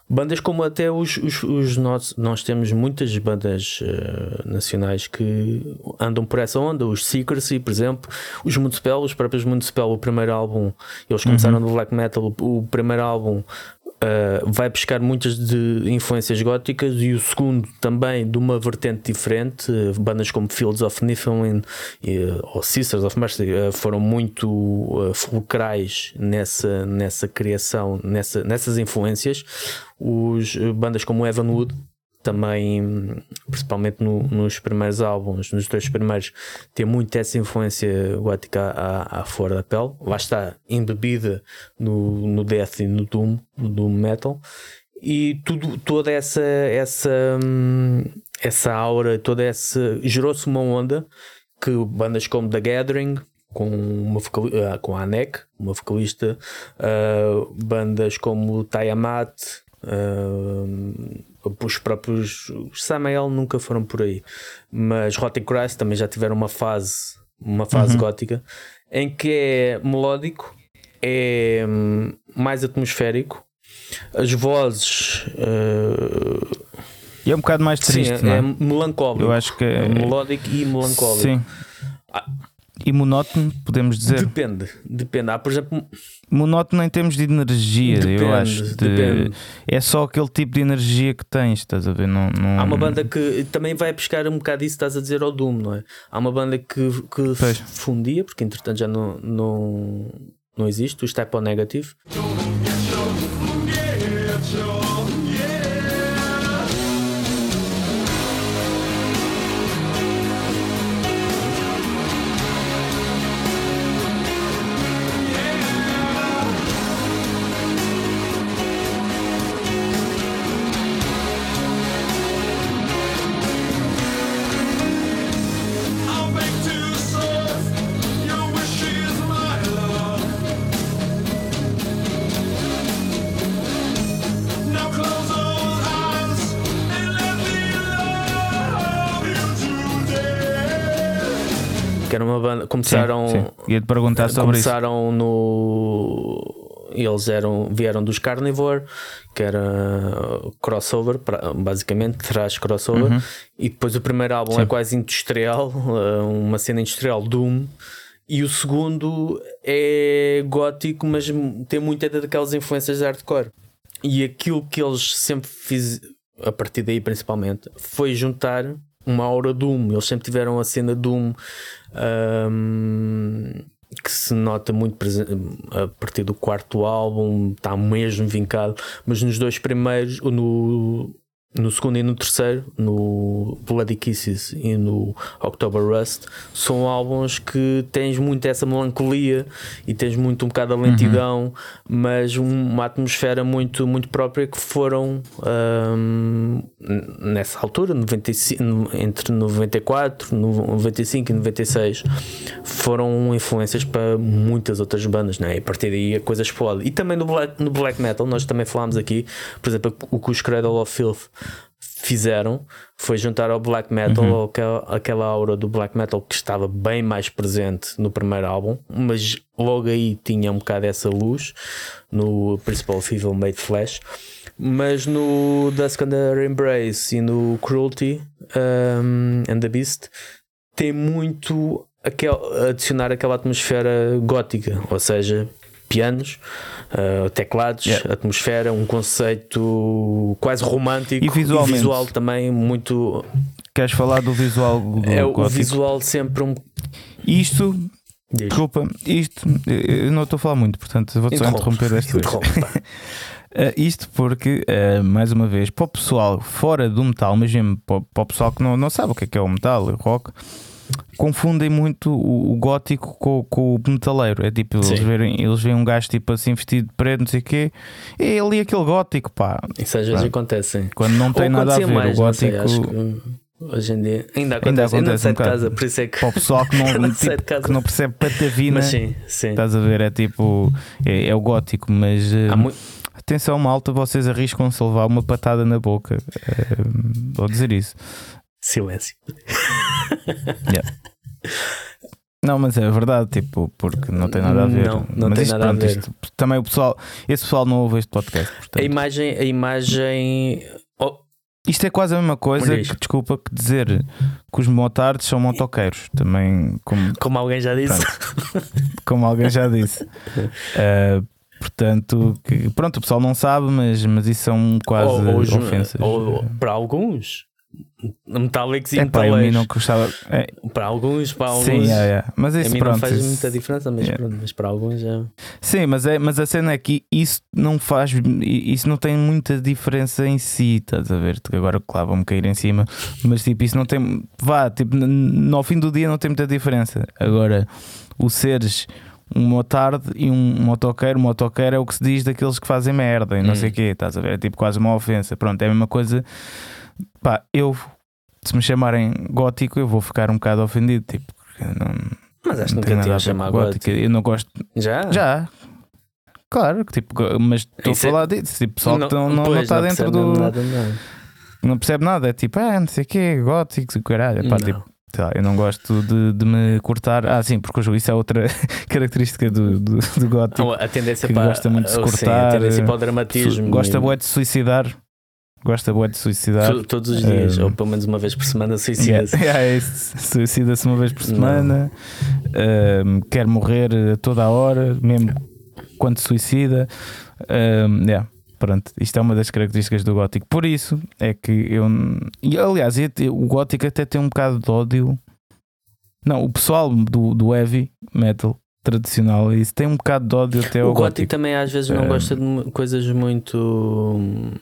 A: bandas como até os, os, os nós, nós temos muitas bandas uh, nacionais que andam por essa onda, os Secrecy, por exemplo, os Municipal, os próprios Municipal, o primeiro álbum, eles começaram uhum. no black metal, o primeiro álbum Uh, vai buscar muitas de influências góticas e o segundo também de uma vertente diferente. Uh, bandas como Fields of Niflheim uh, ou Sisters of Mercy uh, foram muito fulcrais nessa, nessa criação, nessa, nessas influências. Os, bandas como Evanwood também, principalmente no, nos primeiros álbuns, nos dois primeiros, tem muito essa influência gótica à, à fora da pele. Lá está, embebida no, no Death e no Doom, no Doom Metal. E tudo, toda essa, essa, essa aura, toda essa. gerou-se uma onda que bandas como The Gathering, com, uma ah, com a ANEC, uma vocalista, uh, bandas como Tiamat, uh, os próprios os Samael nunca foram por aí, mas Rotting Christ também já tiveram uma fase, uma fase uhum. gótica em que é melódico, é hum, mais atmosférico, as vozes. Uh,
B: e é um bocado mais triste, sim, é, é,
A: melancólico.
B: Eu acho que é,
A: é melódico e melancólico.
B: Sim. Ah, e monótono, podemos dizer?
A: Depende, depende. Há, por exemplo,
B: monótono em termos de energia, depende, eu acho. De... É só aquele tipo de energia que tens, estás a ver? Não, não...
A: Há uma banda que também vai pescar um bocado isso, estás a dizer ao Doom, não é? Há uma banda que, que fundia, porque entretanto já não, não, não existe, o Step on Negative. Começaram. Sim,
B: sim. Ia te perguntar sobre
A: começaram isso. no. Eles eram, vieram dos Carnivore, que era crossover, basicamente, traz crossover. Uhum. E depois o primeiro álbum sim. é quase industrial, (laughs) uma cena industrial Doom. E o segundo é gótico, mas tem muita daquelas influências de hardcore. E aquilo que eles sempre fizeram, a partir daí principalmente, foi juntar uma aura Doom. Eles sempre tiveram a cena Doom um, que se nota muito a partir do quarto álbum, está mesmo vincado, mas nos dois primeiros, no, no segundo e no terceiro, no Bloody Kisses e no October Rust, são álbuns que tens muito essa melancolia e tens muito um bocado a lentidão, uhum. mas uma atmosfera muito, muito própria que foram um, nessa altura, 95, entre 94, 95 e 96, foram influências para muitas outras bandas, né? e a partir daí a coisa explode. E também no black, no black metal, nós também falámos aqui, por exemplo, o que os Cradle of Filth fizeram foi juntar ao black metal uhum. aquela, aquela aura do black metal que estava bem mais presente no primeiro álbum, mas logo aí tinha um bocado essa luz no Principal Evil Made Flash. Mas no Dusk Under Embrace e no Cruelty um, and the Beast tem muito aquel, adicionar aquela atmosfera gótica, ou seja, pianos, uh, teclados, yeah. atmosfera, um conceito quase romântico
B: e, visualmente.
A: e visual também muito.
B: Queres falar do visual? Do
A: é
B: gótico?
A: o visual sempre um.
B: Isto Diz. Desculpa, isto eu não estou a falar muito, portanto vou só interromper esta vez. uh, isto porque, uh, mais uma vez, para o pessoal fora do metal, mas mesmo para, para o pessoal que não, não sabe o que é, que é o metal, o rock, confundem muito o, o gótico com, com, o metaleiro. É tipo, eles, verem, eles veem um gajo tipo assim vestido de preto, não sei o quê, é ali aquele gótico, pá.
A: Isso às vezes acontece.
B: Quando não tem nada a ver, mais, o gótico.
A: Sei, Hoje em dia ainda acontece, ainda acontece ainda sai um de casa, por isso é que.
B: Para o pessoal que não, (laughs) tipo, que não percebe patavina,
A: mas sim, sim.
B: estás a ver, é tipo, é, é o gótico, mas muito... atenção, malta, vocês arriscam-se a levar uma patada na boca. Uh, vou dizer isso.
A: Silêncio. (laughs)
B: Yeah. Não, mas é verdade, tipo, porque não tem nada a ver.
A: Não, não
B: mas
A: tem
B: isto,
A: nada
B: pronto,
A: a ver.
B: Isto, também o pessoal, esse pessoal não ouve este podcast. Portanto.
A: A imagem, a imagem. Oh.
B: Isto é quase a mesma coisa que, desculpa, que dizer que os motards são motoqueiros. Também, como,
A: como alguém já disse.
B: Pronto, como alguém já disse. Uh, (laughs) portanto, que, pronto, o pessoal não sabe, mas, mas isso são quase ou, ou, ofensas.
A: Ou, para alguns, Metallics e
B: é, pá, mim não gostava. É.
A: Para alguns, para alguns.
B: Sim, é, é. mas isso
A: a mim
B: pronto,
A: não faz
B: isso...
A: muita diferença, mas, pronto, mas para alguns é.
B: Sim, mas, é, mas a cena é que isso não faz. Isso não tem muita diferença em si, estás a ver? Agora, claro, vão-me cair em cima, mas tipo, isso não tem. Vá, tipo, no fim do dia não tem muita diferença. Agora, o seres um motarde e um motoqueiro. Motoqueiro é o que se diz daqueles que fazem merda e não hum. sei o quê, estás a ver? É tipo quase uma ofensa. Pronto, é a mesma coisa. Pá, eu se me chamarem gótico, eu vou ficar um bocado ofendido. Tipo, não,
A: mas acho que nunca tinha chamado gótico.
B: Eu não gosto.
A: Já?
B: Já. Claro, tipo, mas estou a é falar é... disso. Tipo, pessoal não, que não, não, está dentro do. Nada, não. não percebe nada. É tipo, ah, não sei o quê, gótico, caralho. Pá, tipo, lá, eu não gosto de, de, me cortar. Ah, sim, porque isso é outra (laughs) característica do, do, do gótico.
A: A tendência
B: que
A: para.
B: Gosta muito de se cortar. Sim,
A: a tendência para o dramatismo.
B: Gosta muito de suicidar gosta boa de suicidar.
A: Todos os dias, um, ou pelo menos uma vez por semana, suicida-se.
B: Yeah, yeah, suicida-se uma vez por semana, um, quer morrer a toda a hora, mesmo quando suicida. Um, yeah, pronto, isto é uma das características do gótico. Por isso é que eu. E, aliás, o gótico até tem um bocado de ódio. Não, o pessoal do, do heavy metal tradicional isso tem um bocado de ódio até o
A: ao
B: gótico. gótico
A: também às vezes não gosta de coisas muito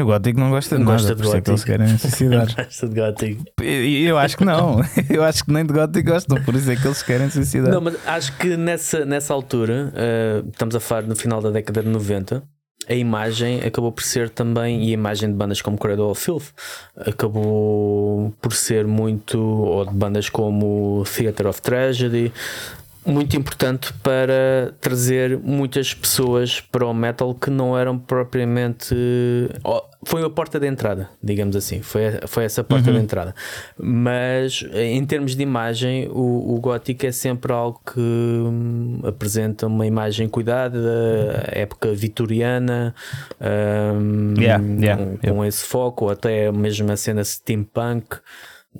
B: o gótico não gosta de não nada, gosta de por isso é que eles querem (laughs) suicidar.
A: gosta de gótico.
B: Eu acho que não. (laughs) Eu acho que nem de gótico gostam, por isso é que eles querem suicidar.
A: Não, mas acho que nessa, nessa altura, uh, estamos a falar no final da década de 90, a imagem acabou por ser também, e a imagem de bandas como Cradle of Filth acabou por ser muito, ou de bandas como Theatre of Tragedy, muito importante para trazer muitas pessoas para o metal que não eram propriamente. Foi a porta de entrada, digamos assim. Foi, foi essa porta uhum. de entrada. Mas em termos de imagem, o, o gótico é sempre algo que hum, apresenta uma imagem cuidada, da época vitoriana, um,
B: yeah, yeah,
A: com, yeah. esse foco, ou até mesmo a cena steampunk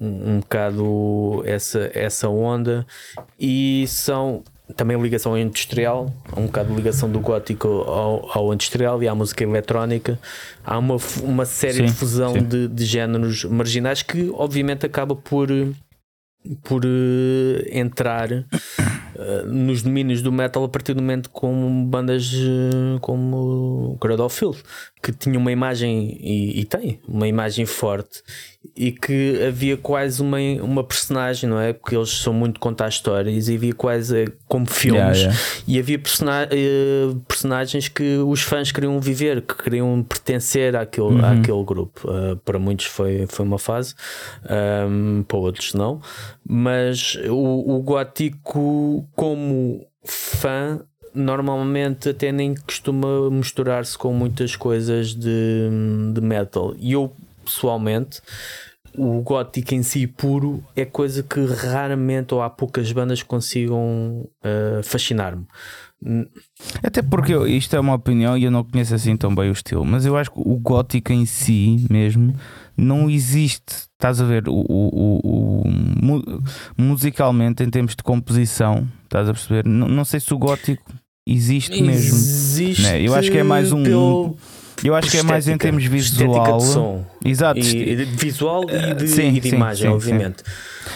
A: um, um bocado essa, essa onda e são também ligação industrial, um bocado de ligação do gótico ao, ao industrial e à música eletrónica. Há uma, uma série sim, de fusão de, de géneros marginais que, obviamente, acaba por, por uh, entrar nos domínios do metal a partir do momento com bandas uh, como Cradle Filth, que tinha uma imagem e, e, tem uma imagem forte e que havia quase uma, uma personagem, não é? Porque eles são muito contar histórias e havia quase eh, como filmes yeah, yeah. e havia persona personagens que os fãs queriam viver, que queriam pertencer àquele, uhum. àquele grupo. Uh, para muitos foi, foi uma fase, um, para outros não, mas o, o gótico, como fã, normalmente até nem costuma misturar-se com muitas coisas de, de metal. E eu pessoalmente o gótico em si puro é coisa que raramente ou há poucas bandas que consigam uh, fascinar-me.
B: Até porque eu, isto é uma opinião e eu não conheço assim tão bem o estilo, mas eu acho que o gótico em si mesmo não existe. Estás a ver? O, o, o, o musicalmente, em termos de composição, estás a perceber? Não, não sei se o gótico existe, mesmo.
A: Existe
B: né? Eu acho que é mais um. Pelo... Eu acho que é mais em termos visual.
A: De som.
B: Exato.
A: E, de visual e de, sim, e de sim, imagem, sim, obviamente.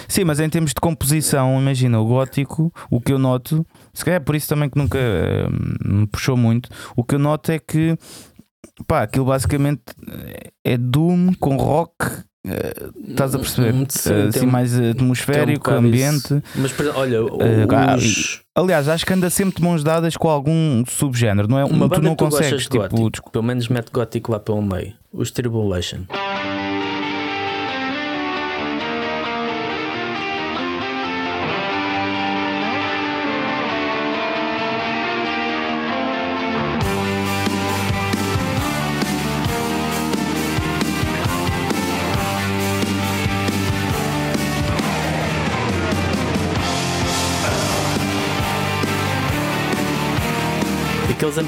B: Sim. mas em termos de composição, imagina, o gótico, o que eu noto, se calhar é por isso também que nunca uh, me puxou muito, o que eu noto é que pá, aquilo basicamente é Doom com rock estás a perceber? Sim, uh, assim, mais atmosférico, um ambiente. Isso.
A: Mas olha, os...
B: aliás, acho que anda sempre de mãos dadas com algum subgénero, não é?
A: Uma
B: tu não
A: tu
B: consegues,
A: tipo, gótico, pelo menos mete gótico lá pelo meio. Os Tribulation.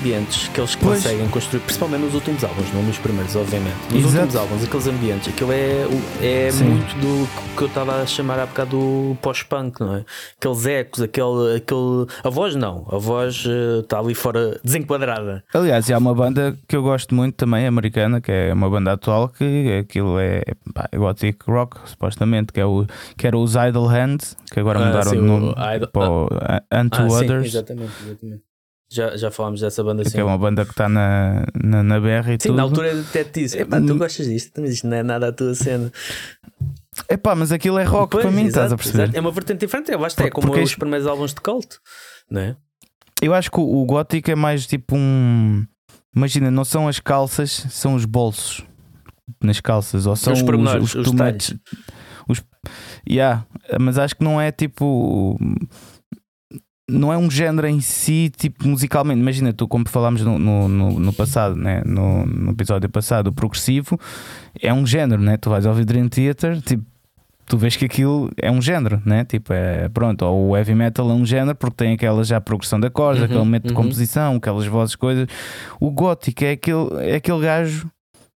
A: Ambientes que eles pois. conseguem construir, principalmente nos últimos álbuns, não nos primeiros, obviamente. Nos Exato. últimos álbuns, aqueles ambientes, aquilo é, é muito do que eu estava a chamar há bocado do pós-punk, não é? Aqueles ecos, aquele, aquele. A voz não, a voz está uh, ali fora desenquadrada.
B: Aliás, há uma banda que eu gosto muito também, americana, que é uma banda atual, que aquilo é, pá, gothic rock, supostamente, que, é o, que era os Idle Hands, que agora ah, mudaram sim, o nome o para o Unto ah, Others.
A: Sim, exatamente, exatamente. Já, já falámos dessa banda
B: assim. Que é uma banda que está na, na, na BR e
A: Sim,
B: tudo.
A: na altura até te disse: Epá, tu gostas disto, mas isto não é nada a tua cena.
B: Epá, mas aquilo é rock pois, para mim, exato, estás a perceber? Exato.
A: É uma vertente diferente, eu acho que é como os primeiros álbuns de cult, não é?
B: Eu acho que o, o gótico é mais tipo um. Imagina, não são as calças, são os bolsos nas calças, ou são os, os, os, os tomates. Os, yeah, mas acho que não é tipo não é um género em si, tipo musicalmente. Imagina, tu, como falámos no, no, no passado, né? no, no, episódio passado, o progressivo é um género, né? Tu vais ouvir Dream Theater, tipo, tu vês que aquilo é um género, né? Tipo, é pronto, ou o heavy metal é um género porque tem aquela já progressão da corda, uhum, aquele momento uhum. de composição, aquelas vozes, coisas. O gótico é aquele, é aquele gajo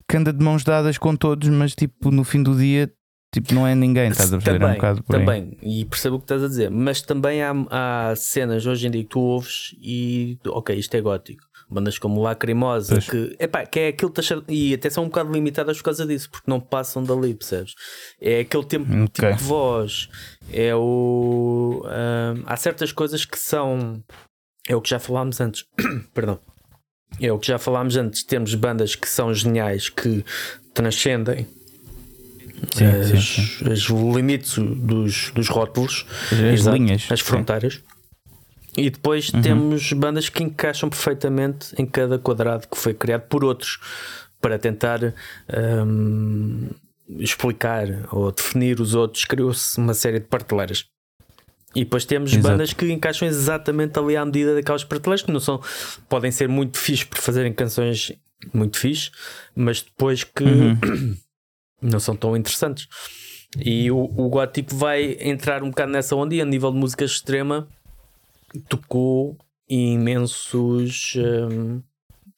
B: que anda de mãos dadas com todos, mas tipo, no fim do dia Tipo, não é ninguém, estás a perceber?
A: Também,
B: é um bocado
A: por também, aí. e percebo o que estás a dizer, mas também há, há cenas hoje em dia que tu ouves e ok, isto é gótico. Bandas como Lacrimosa, que, epá, que é aquilo taxa, e até são um bocado limitadas por causa disso, porque não passam dali, percebes? É aquele tempo, okay. tipo de voz, é o. Hum, há certas coisas que são. É o que já falámos antes, (coughs) perdão. É o que já falámos antes. Temos bandas que são geniais, que transcendem sim, as, sim, sim. os limites dos, dos rótulos,
B: as, exato, linhas,
A: as fronteiras. E depois uhum. temos bandas que encaixam perfeitamente em cada quadrado que foi criado por outros para tentar um, explicar ou definir os outros. Criou-se uma série de prateleiras. E depois temos Exato. bandas que encaixam exatamente ali à medida daquelas prateleiras que não são, podem ser muito fixe por fazerem canções muito fixe, mas depois que uhum. (clears throat) não são tão interessantes. E o, o gótico vai entrar um bocado nessa onda e a nível de música extrema tocou imensos um,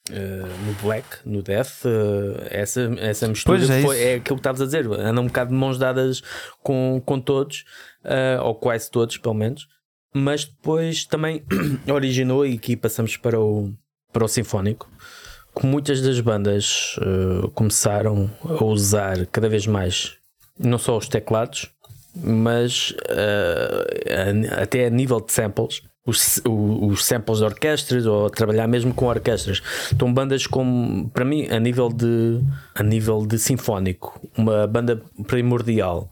A: uh, no black, no death, uh, essa, essa mistura é, foi, é aquilo que estavas a dizer, anda um bocado de mãos dadas com, com todos, uh, ou quase todos, pelo menos, mas depois também (clears throat) originou e aqui passamos para o, para o sinfónico que muitas das bandas uh, começaram a usar cada vez mais não só os teclados, mas uh, até a nível de samples, os, os samples de orquestras ou trabalhar mesmo com orquestras. Estão bandas como, para mim, a nível de, a nível de sinfónico, uma banda primordial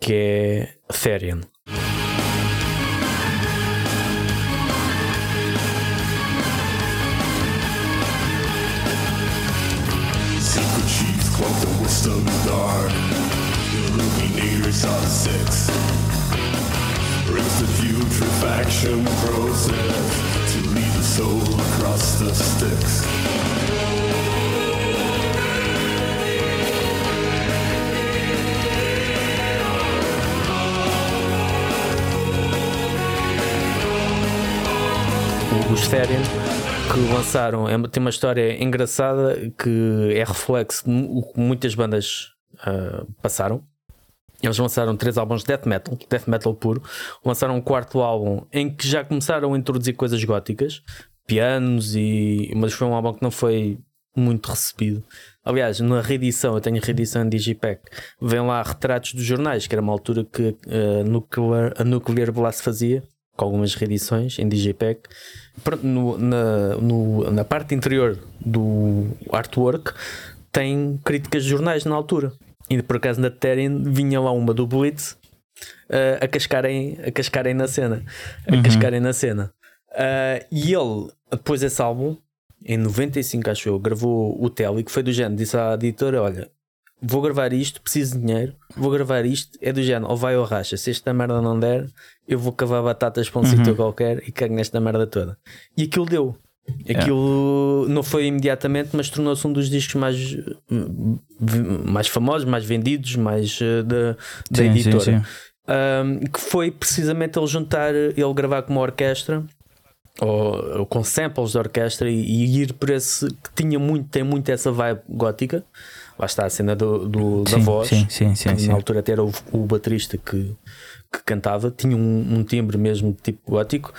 A: que é Therian. Putrefaction process to lead the soul across the sticks. Os Therian que lançaram é, tem uma história engraçada que é reflexo do que muitas bandas uh, passaram eles lançaram três álbuns de death metal, death metal puro. Lançaram um quarto álbum em que já começaram a introduzir coisas góticas, pianos e. Mas foi um álbum que não foi muito recebido. Aliás, na reedição, eu tenho a reedição em Digipack, vem lá retratos dos jornais, que era uma altura que a Nuclear, a Nuclear Blast fazia, com algumas reedições em Digipack. No, na, no, na parte interior do artwork tem críticas de jornais na altura. E por acaso na Terran vinha lá uma do Blitz uh, a, cascarem, a cascarem na cena. A uhum. cascarem na cena. Uh, e ele, depois desse álbum, em 95, acho eu, gravou o Telly, que foi do género, disse à editora: Olha, vou gravar isto, preciso de dinheiro, vou gravar isto, é do género, ou vai ou racha. Se esta merda não der, eu vou cavar batatas para um uhum. sítio qualquer e cago nesta merda toda. E aquilo deu. Aquilo não foi imediatamente, mas tornou-se um dos discos mais, mais famosos, mais vendidos, mais uh, da, da sim, editora. Sim, sim. Um, que foi precisamente ele juntar, ele gravar com uma orquestra ou, ou com samples de orquestra e, e, ir por esse que tinha muito, tem muito essa vibe gótica. Lá está a cena do, do da voz.
B: Sim, sim, sim,
A: sim, Na altura até era o, o baterista que, que cantava, tinha um, um timbre mesmo de tipo gótico,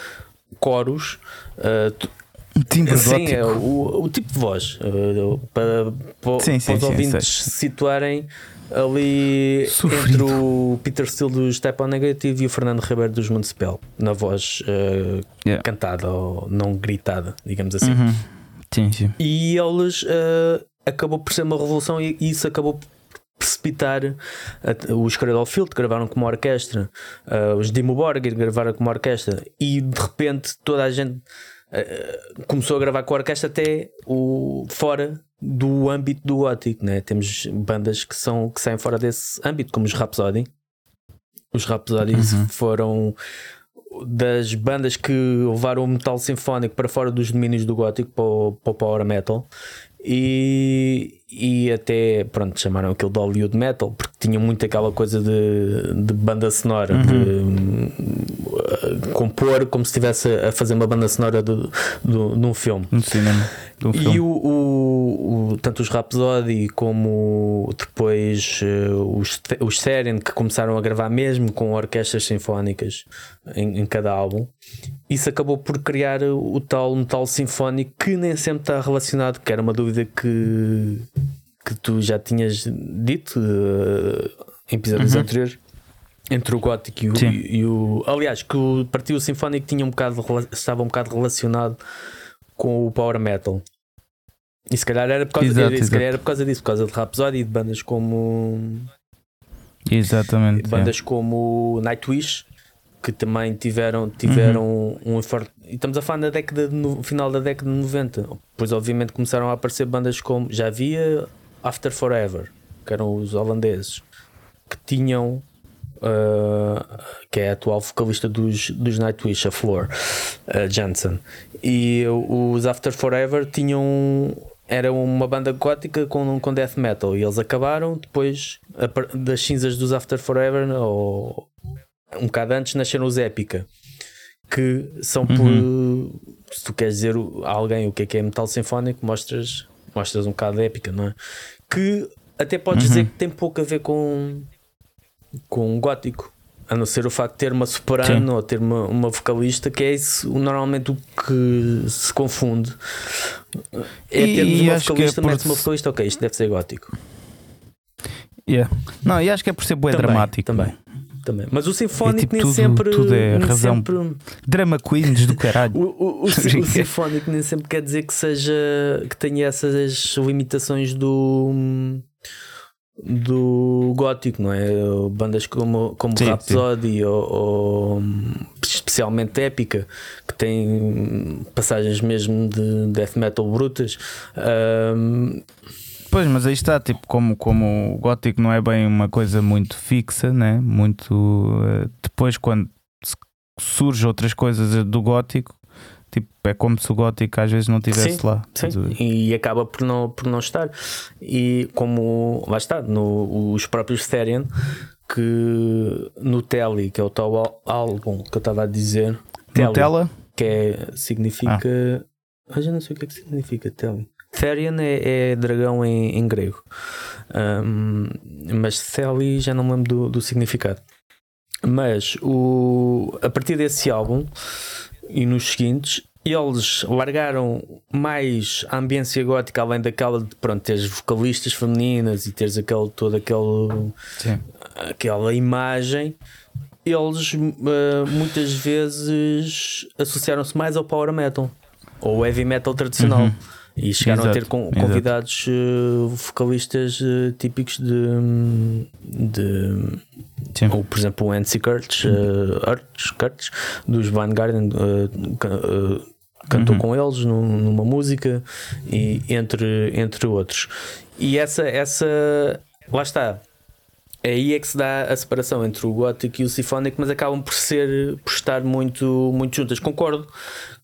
A: coros. Uh,
B: timbre
A: Sim, é o, o, tipo de voz. Uh, para, para, sim, sim, para os sim, ouvintes se situarem ali Sofrido. entre o Peter Steele dos Type O Negative e o Fernando Ribeiro dos Municipal, na voz uh, yeah. cantada ou não gritada, digamos assim.
B: Uhum. Sim, sim.
A: E eles uh, acabou por ser uma revolução e isso acabou por precipitar os Cradle Field gravaram com uma orquestra, uh, os Dimo Borgir gravaram com uma orquestra e de repente toda a gente eh, começou a gravar com a orquestra até o, fora do âmbito do gótico, né? Temos bandas que, são, que saem fora desse âmbito, como os Rhapsody. Os Rhapsodies uhum. foram das bandas que levaram o metal sinfónico para fora dos domínios do gótico para o, para o power metal e, e até pronto, chamaram aquilo de Hollywood Metal porque tinham muito aquela coisa de, de banda sonora, uhum. de uh, compor como se estivesse a fazer uma banda sonora de, de, de um filme.
B: Um cinema. Um
A: e o, o, o, tanto os Rhapsody como depois uh, os, os Seren que começaram a gravar mesmo com orquestras sinfónicas em, em cada álbum, isso acabou por criar o tal metal sinfónico que nem sempre está relacionado, que era uma dúvida que que tu já tinhas dito uh, em episódios uhum. anteriores entre o gótico e o, e, e o, aliás que o partido sinfónico tinha um bocado estava um bocado relacionado com o power metal e se calhar era por causa, exato, calhar era por causa disso por causa de Rhapsody e de bandas como
B: exatamente
A: bandas é. como Nightwish que também tiveram, tiveram uhum. um forte. E estamos a falar na década no final da década de 90. Pois obviamente começaram a aparecer bandas como já havia After Forever, que eram os holandeses, que tinham uh, que é a atual vocalista dos, dos Nightwish, a Floor uh, Jansen. E os After Forever tinham era uma banda gótica com, com death metal e eles acabaram depois das cinzas dos After Forever ou um bocado antes nasceram os Épica que são uhum. por se tu queres dizer a alguém o que é que é metal sinfónico mostras mostras um bocado de épica não é? que até podes uhum. dizer que tem pouco a ver com, com gótico. A não ser o facto de ter uma soprano Sim. ou ter uma, uma vocalista, que é isso normalmente o que se confunde. É ter uma é vocalista, é por... uma vocalista, ok, isto deve ser gótico.
B: Yeah. Não, e acho que é por ser bué
A: também,
B: dramático.
A: Também. Também. Mas o sinfónico
B: É tipo
A: nem
B: tudo-
A: sempre.
B: tudo é razão.
A: sempre-
B: Drama Queens do caralho. (laughs)
A: o, o, o, o sinfónico nem sempre quer dizer que seja. que tenha essas limitações do. do gótico, não é? Bandas como, como
B: Sim,
A: Rhapsody ou, ou especialmente épica, que tem passagens mesmo de death metal brutas. Ahm,
B: Pois, mas aí está, tipo, como, como o gótico não é bem uma coisa muito fixa, né? Muito. eh, depois, quando se- surge outras coisas do gótico, tipo, é como se o gótico às vezes não estivesse lá.
A: Sim, e acaba por não, por não estar. E como lá está, no, os próprios Therian, que no Telly, que é o tal ál- álbum que eu estava a dizer,
B: Nutella?
A: que é, significa. Ah. já não sei o que é que significa Telly. Therian é, é dragão em, em grego, Ahm, mas Telly já não me lembro do, do significado. Mas o, a partir desse álbum e nos seguintes, eles largaram mais a ambiência gótica, além daquela de pronto, teres vocalistas femininas e teres aquele, toda aquele,
B: Sim.
A: aquela imagem. Eles eh, muitas vezes associaram-se mais ao power metal ou heavy metal tradicional.
B: Uhum.
A: E chegaram a
B: Exato,
A: ter com-
B: exato.
A: convidados eh, vocalistas eh, típicos de, de
B: Sim.
A: ou por exemplo o Nancy Kurtz, uh, Kurtz, Kurtz, dos Vanguard ca- uh, cantou
B: Uhum.
A: com eles num- numa música e entre, entre outros e essa, essa lá está é aí é que se dá a separação entre o gótico e o sinfónico mas acabam por ser por estar muito, muito juntas concordo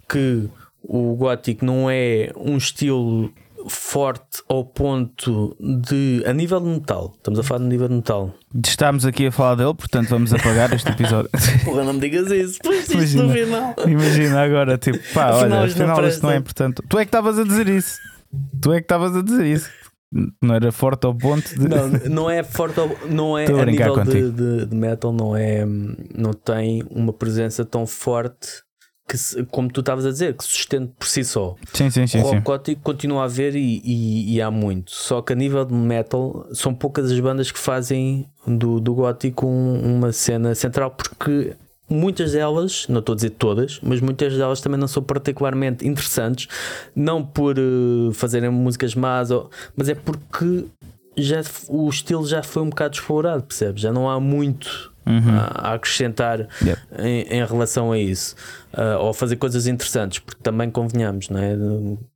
A: que o gótico não é um estilo forte ao ponto de a nível de metal estamos a falar de nível de metal
B: Estamos aqui a falar dele, portanto vamos apagar este episódio. (laughs)
A: Porra, não me digas isso. Pois
B: Imagina.
A: no final.
B: Imagina agora, tipo, pá,
A: Afinal,
B: olha,
A: isto não
B: afinal isto não é importante. Tu é que estavas a dizer isso. Tu é que estavas a dizer isso. Não era forte ao ponto de.
A: Não, não é forte, ao- não é
B: a
A: nível de, de- de metal, não é, não tem uma presença tão forte que, se- como tu estavas a dizer, que sustente por si só.
B: Sim, sim, sim.
A: o rock gótico continua a haver e, e- e há muito. Só que a nível de metal são poucas as bandas que fazem do, do gótico um- uma cena central porque muitas delas, não estou a dizer todas, mas muitas delas também não são particularmente interessantes, não por eh, fazerem músicas más, ou- mas é porque já, o estilo já foi um bocado explorado, percebes? Já não há muito
B: Uhum.
A: a, a acrescentar
B: Yep.
A: em, em relação a isso, Ah, ou fazer coisas interessantes, porque também convenhamos, não é?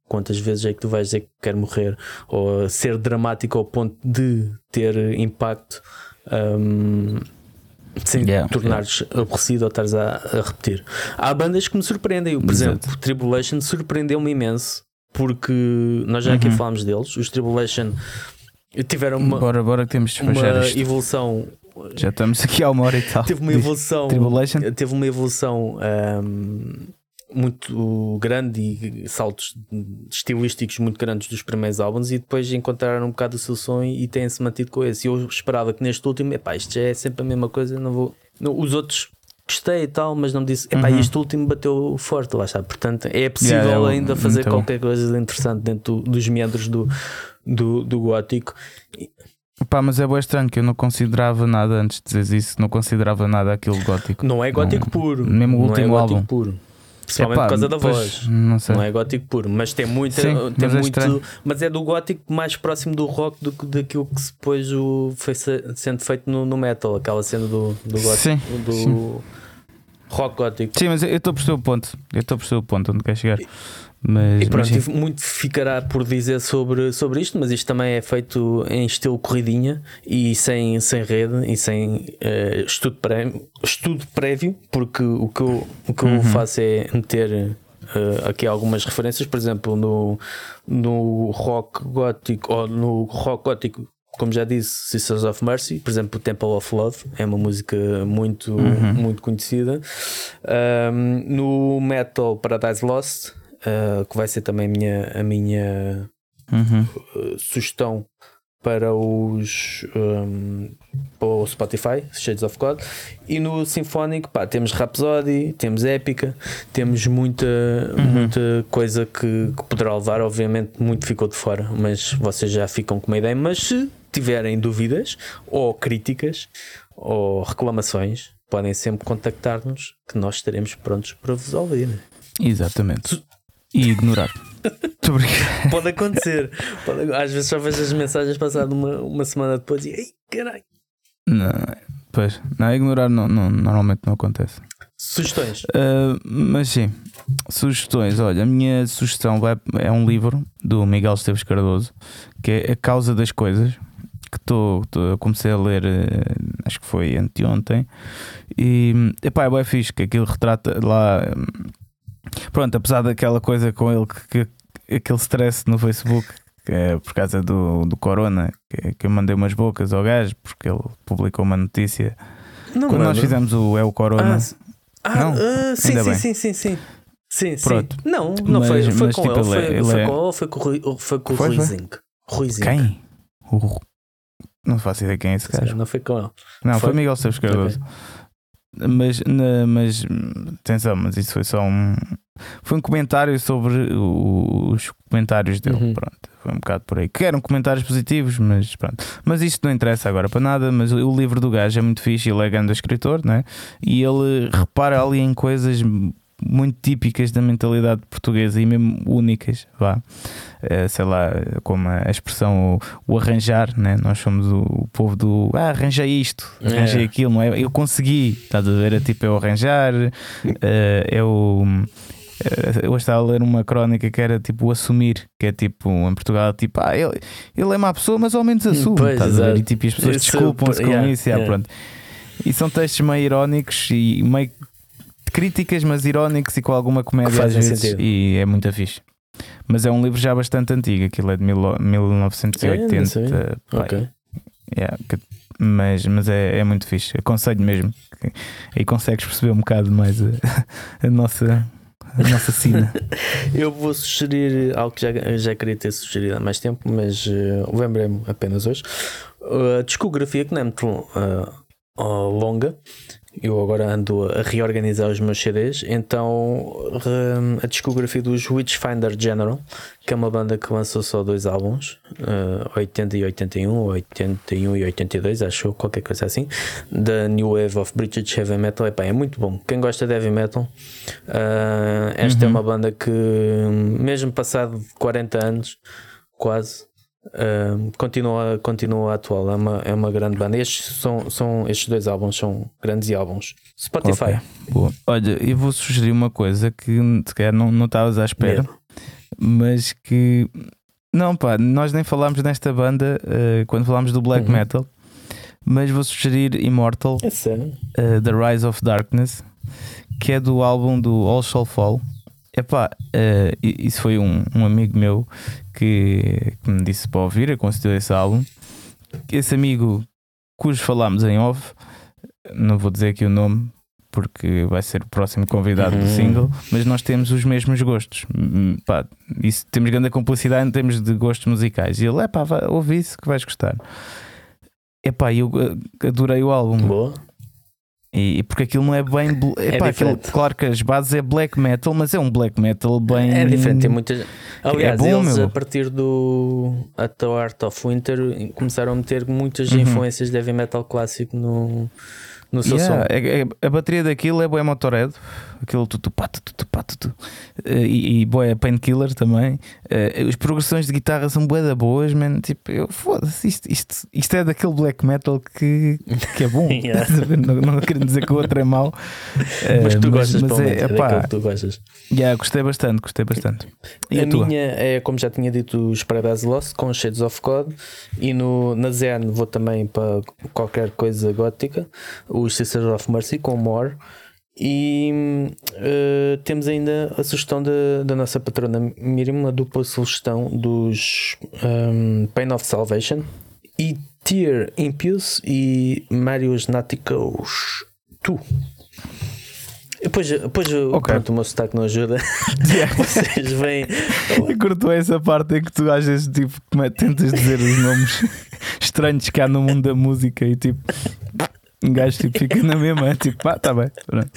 A: Quantas vezes é que tu vais dizer que quer morrer, ou ser dramático ao ponto de ter impacto ahm, sem
B: Yeah,
A: tornares aborrecido ou estares a, a repetir. Há bandas que me surpreendem, por
B: Exato.
A: exemplo, Tribulation surpreendeu-me imenso, porque nós já aqui
B: Uhum.
A: falámos deles, os Tribulation tiveram uma,
B: Bora, bora que temos
A: uma
B: isto.
A: evolução
B: Já estamos aqui a uma hora e tal.
A: teve uma evolução
B: Tribulation?
A: teve uma evolução ahm, muito grande e saltos estilísticos muito grandes dos primeiros álbuns e depois encontraram um bocado o seu som e têm-se mantido com esse. E eu esperava que neste último, epá, isto já é sempre a mesma coisa, não vou. não- os outros gostei e tal, mas não me disse, epá,
B: Uhum.
A: este último bateu forte, lá está. Portanto, é possível
B: Yeah,
A: ainda fazer
B: bom.
A: qualquer coisa de interessante dentro do- dos meandros do, do, do gótico.
B: Pá, mas é bem estranho que eu não considerava nada antes de dizer isso, não considerava nada aquilo gótico.
A: Não é gótico
B: Não-
A: puro.
B: mesmo o
A: não
B: último
A: é gótico
B: álbum.
A: puro. Principalmente
B: Epá,
A: por causa da
B: pois,
A: voz.
B: Não.
A: Não é gótico puro, mas tem muita,
B: Sim,
A: tem
B: mas é
A: muito,
B: estranho.
A: mas é do gótico mais próximo do rock do que daquilo que depois o foi se- sendo feito no, no metal, aquela cena do, do gótico,
B: Sim,
A: do
B: sim.
A: rock gótico.
B: Sim, mas eu estou a perceber o ponto. Eu estou a perceber o ponto onde quer chegar. Mas,
A: E pronto,
B: mas
A: muito ficará por dizer sobre, sobre isto, mas isto também é feito em estilo corridinha e sem, sem rede e sem eh, estudo, pré, estudo prévio, porque o que eu, o que eu
B: Uhum.
A: faço é meter eh, aqui algumas referências, por exemplo, no, no rock gótico ou no rock gótico. Como já disse, Sisters of Mercy, por exemplo, Temple of Love é uma música muito,
B: Uhum.
A: muito conhecida. Um, no metal Paradise Lost, uh, que vai ser também a minha, a minha
B: Uhum.
A: uh, sugestão para os um, para o Spotify, Shades of God, e no Sinfónico pá, temos Rhapsody, temos Épica, temos muita, muita coisa que, que poderá levar, obviamente muito ficou de fora, mas vocês já ficam com uma ideia, mas se tiverem dúvidas ou críticas ou reclamações, podem sempre contactar-nos que nós estaremos prontos para vos ouvir.
B: Exatamente. E ignorar. (laughs) Muito obrigado.
A: Pode acontecer. Pode- às vezes só vejo as mensagens passado uma, uma semana depois e ei, caralho.
B: Não, pois, não, ignorar não, não- normalmente não acontece.
A: Sugestões.
B: Uh, mas sim, sugestões. Olha, a minha sugestão vai, é um livro do Miguel Esteves Cardoso que é A Causa das Coisas. Que tô, tô- comecei a ler, uh, acho que foi anteontem, e epá, é bem fixe. Que aquilo retrata lá. Pronto, apesar daquela coisa com ele, que, que- aquele stress no Facebook, é por causa do, do Corona, que, que eu mandei umas bocas ao gajo, porque ele publicou uma notícia.
A: Não
B: Quando nós fizemos o É o Corona.
A: Ah, ah,
B: Não?
A: ah, sim, sim, sim, sim, sim. Sim, sim.
B: Pronto.
A: Não, não
B: Mas-
A: foi, foi
B: mas,
A: com
B: tipo,
A: ele. Foi,
B: ele é-
A: foi
B: ele é-
A: com ele foi com Rui, foi com o
B: Foi, foi.
A: Ruizinho? Ruizinho.
B: Quem? O- Não faço ideia quem é esse gajo.
A: Não foi com ele.
B: Não, foi,
A: Foi?
B: Miguel Esteves Cardoso. Mas, na- mas atenção, mas isso foi só um. Foi um comentário sobre o- os comentários dele.
A: Uhum.
B: Pronto, foi um bocado por aí. Que eram comentários positivos, mas pronto. Mas isto não interessa agora para nada. Mas o o livro do gajo é muito fixe, ele é grande escritor, né? E ele repara ali em coisas muito típicas da mentalidade portuguesa e mesmo únicas, vá. Eh, sei lá, como a expressão o, o arranjar, né? Nós somos o, o povo do ah, arranjei isto, arranjei
A: É.
B: aquilo, não é? Eu consegui, estás a ver? É tipo, é o arranjar, é o. eh, Eu estava a ler uma crónica que era tipo o assumir, que é tipo em Portugal, tipo, ah, ele, ele é má pessoa, mas ao menos (laughs) assume,
A: Pois,
B: estás a ver? E tipo, as pessoas desculpam-se com
A: yeah,
B: isso, yeah,
A: yeah.
B: pronto. E são textos meio irónicos e meio críticas, mas irónicos e com alguma comédia às vezes.
A: sentido.
B: E é muito fixe. Mas é um livro já bastante antigo, aquilo é de mil, 1980.
A: É, não sabia.
B: pá,
A: Ok.
B: yeah, que- mas mas é, é muito fixe. Aconselho mesmo. Aí consegues perceber um bocado mais a, (laughs) a nossa, a nossa sina. (laughs)
A: Eu vou sugerir algo que já, já queria ter sugerido há mais tempo, mas eh, lembrei-me apenas hoje. A discografia que não é muito eh, ó, longa. Eu agora ando a reorganizar os meus CDs, então eh, a discografia dos Witchfinder General, que é uma banda que lançou só dois álbuns, eh, 80 e 81, ou 81 e 82, acho qualquer coisa assim, da New Wave of British Heavy Metal. Epá, é muito bom. Quem gosta de heavy metal, eh, esta é
B: Uhum.
A: uma banda que, mesmo passado 40 anos, quase. Continua, continua atual, é uma, é uma grande banda. Estes, são, são, estes dois álbuns são grandes álbuns. Spotify,
B: Ok, boa. Olha, eu vou sugerir uma coisa que se calhar não não estavas à espera. Mas que não, pá, nós nem falámos nesta banda eh, quando falámos do black
A: Uhum.
B: metal, mas vou sugerir Immortal,
A: é
B: eh, The Rise of Darkness, que é do álbum do All Shall Fall. Epá, i- isso foi um, um amigo meu que, que me disse para ouvir, aconselhou esse álbum. Esse amigo, cujo falámos em off, não vou dizer aqui o nome porque vai ser o próximo convidado do
A: Uhum.
B: single, mas nós temos os mesmos gostos. Hum, Pá, isso, temos grande complicidade em termos de gostos musicais. E ele, é pá, ouve isso que vais gostar. Epá, eu eh, adorei o álbum.
A: Boa.
B: E, e porque aquilo não é bem.
A: É
B: Epá, aquilo, claro que as bases é black metal, mas é um black metal bem.
A: É diferente, tem muitas. Aliás,
B: bom,
A: eles
B: meu.
A: a partir do At the Art of Winter começaram a meter muitas
B: Uhum.
A: influências de heavy metal clássico no, no seu
B: Yeah,
A: som.
B: é- é- a bateria daquilo é boé Motorhead, aquilo tu, tu, pá, tu, tu, tu, pá, tu, tu. Eh, e, e boé Painkiller também. Eh, as progressões de guitarra são da boas, man. Tipo, eu foda-se, isto, isto, isto é daquele black metal que, que é bom. (laughs) (laughs)
A: Yeah.
B: Não, não quero dizer que o outro é mau, (laughs) Eh,
A: Mas tu gostas,
B: mas é,
A: é,
B: epá,
A: que tu gostas.
B: yeah, gostei bastante, gostei bastante. E a,
A: a minha é, como já tinha dito, os Paradise Lost com Shades of God. E no, na Zen vou também para qualquer coisa gótica. Os Sisters of Mercy com More. E eh, temos ainda a sugestão da, da nossa patrona Miriam, uma dupla sugestão dos ehm, Pain of Salvation e Tear Impious e Marius Naticos 2. Depois, depois
B: Ok.
A: pronto, o meu sotaque não ajuda. (laughs) (laughs) Vocês veem. (laughs)
B: Eu curto essa parte em que tu às vezes tipo, tentas dizer os nomes estranhos que há no mundo da música e tipo um gajo tipo, fica na mesma, tipo, ah, tá bem. Pronto.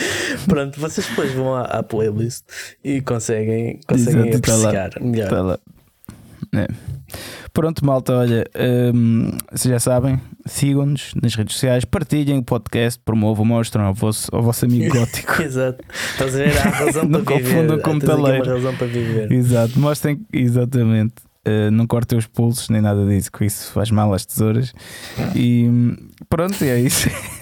A: Pronto, vocês depois vão à, à playlist e conseguem, conseguem
B: Exato, e tá lá.
A: apreciar melhor.
B: Tá lá. É. Pronto, malta, olha, hum, vocês já sabem, sigam-nos nas redes sociais, partilhem o podcast, promovam, mostram ao vosso, ao vosso amigo (laughs) gótico.
A: Exato. Estás a ver? Há razão (laughs)
B: Não
A: para viver.
B: confundam com metaleiro.
A: uma razão para viver.
B: Exato, mostrem, exatamente. Uh, não cortem os pulsos nem nada disso, que isso faz mal às tesouras. E hum, pronto, é isso. (laughs)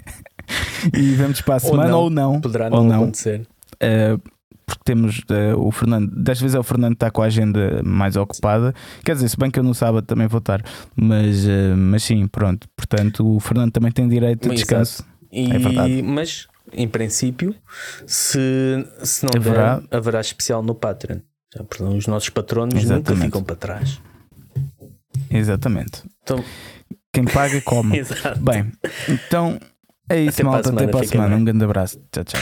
B: e vamos para a
A: Ou
B: semana
A: não.
B: ou não.
A: Poderá
B: ou
A: não,
B: não.
A: acontecer.
B: Uh, porque temos uh, o Fernando, desta vez é o Fernando que está com a agenda mais ocupada. Quer dizer, se bem que eu no sábado também vou estar, mas, uh, mas sim, pronto. Portanto, o Fernando também tem direito
A: Exato.
B: descanso.
A: E,
B: É verdade.
A: Mas, em princípio, se, se não
B: Haverá.
A: der, haverá especial no Patreon. Os nossos patronos nunca
B: Exatamente.
A: ficam para trás.
B: Exatamente.
A: Então,
B: Quem paga, come. (laughs)
A: exato.
B: Bem, então é isso,
A: Até para
B: malta. Até
A: semana,
B: para a semana.
A: bem.
B: Um grande abraço. Tchau, tchau.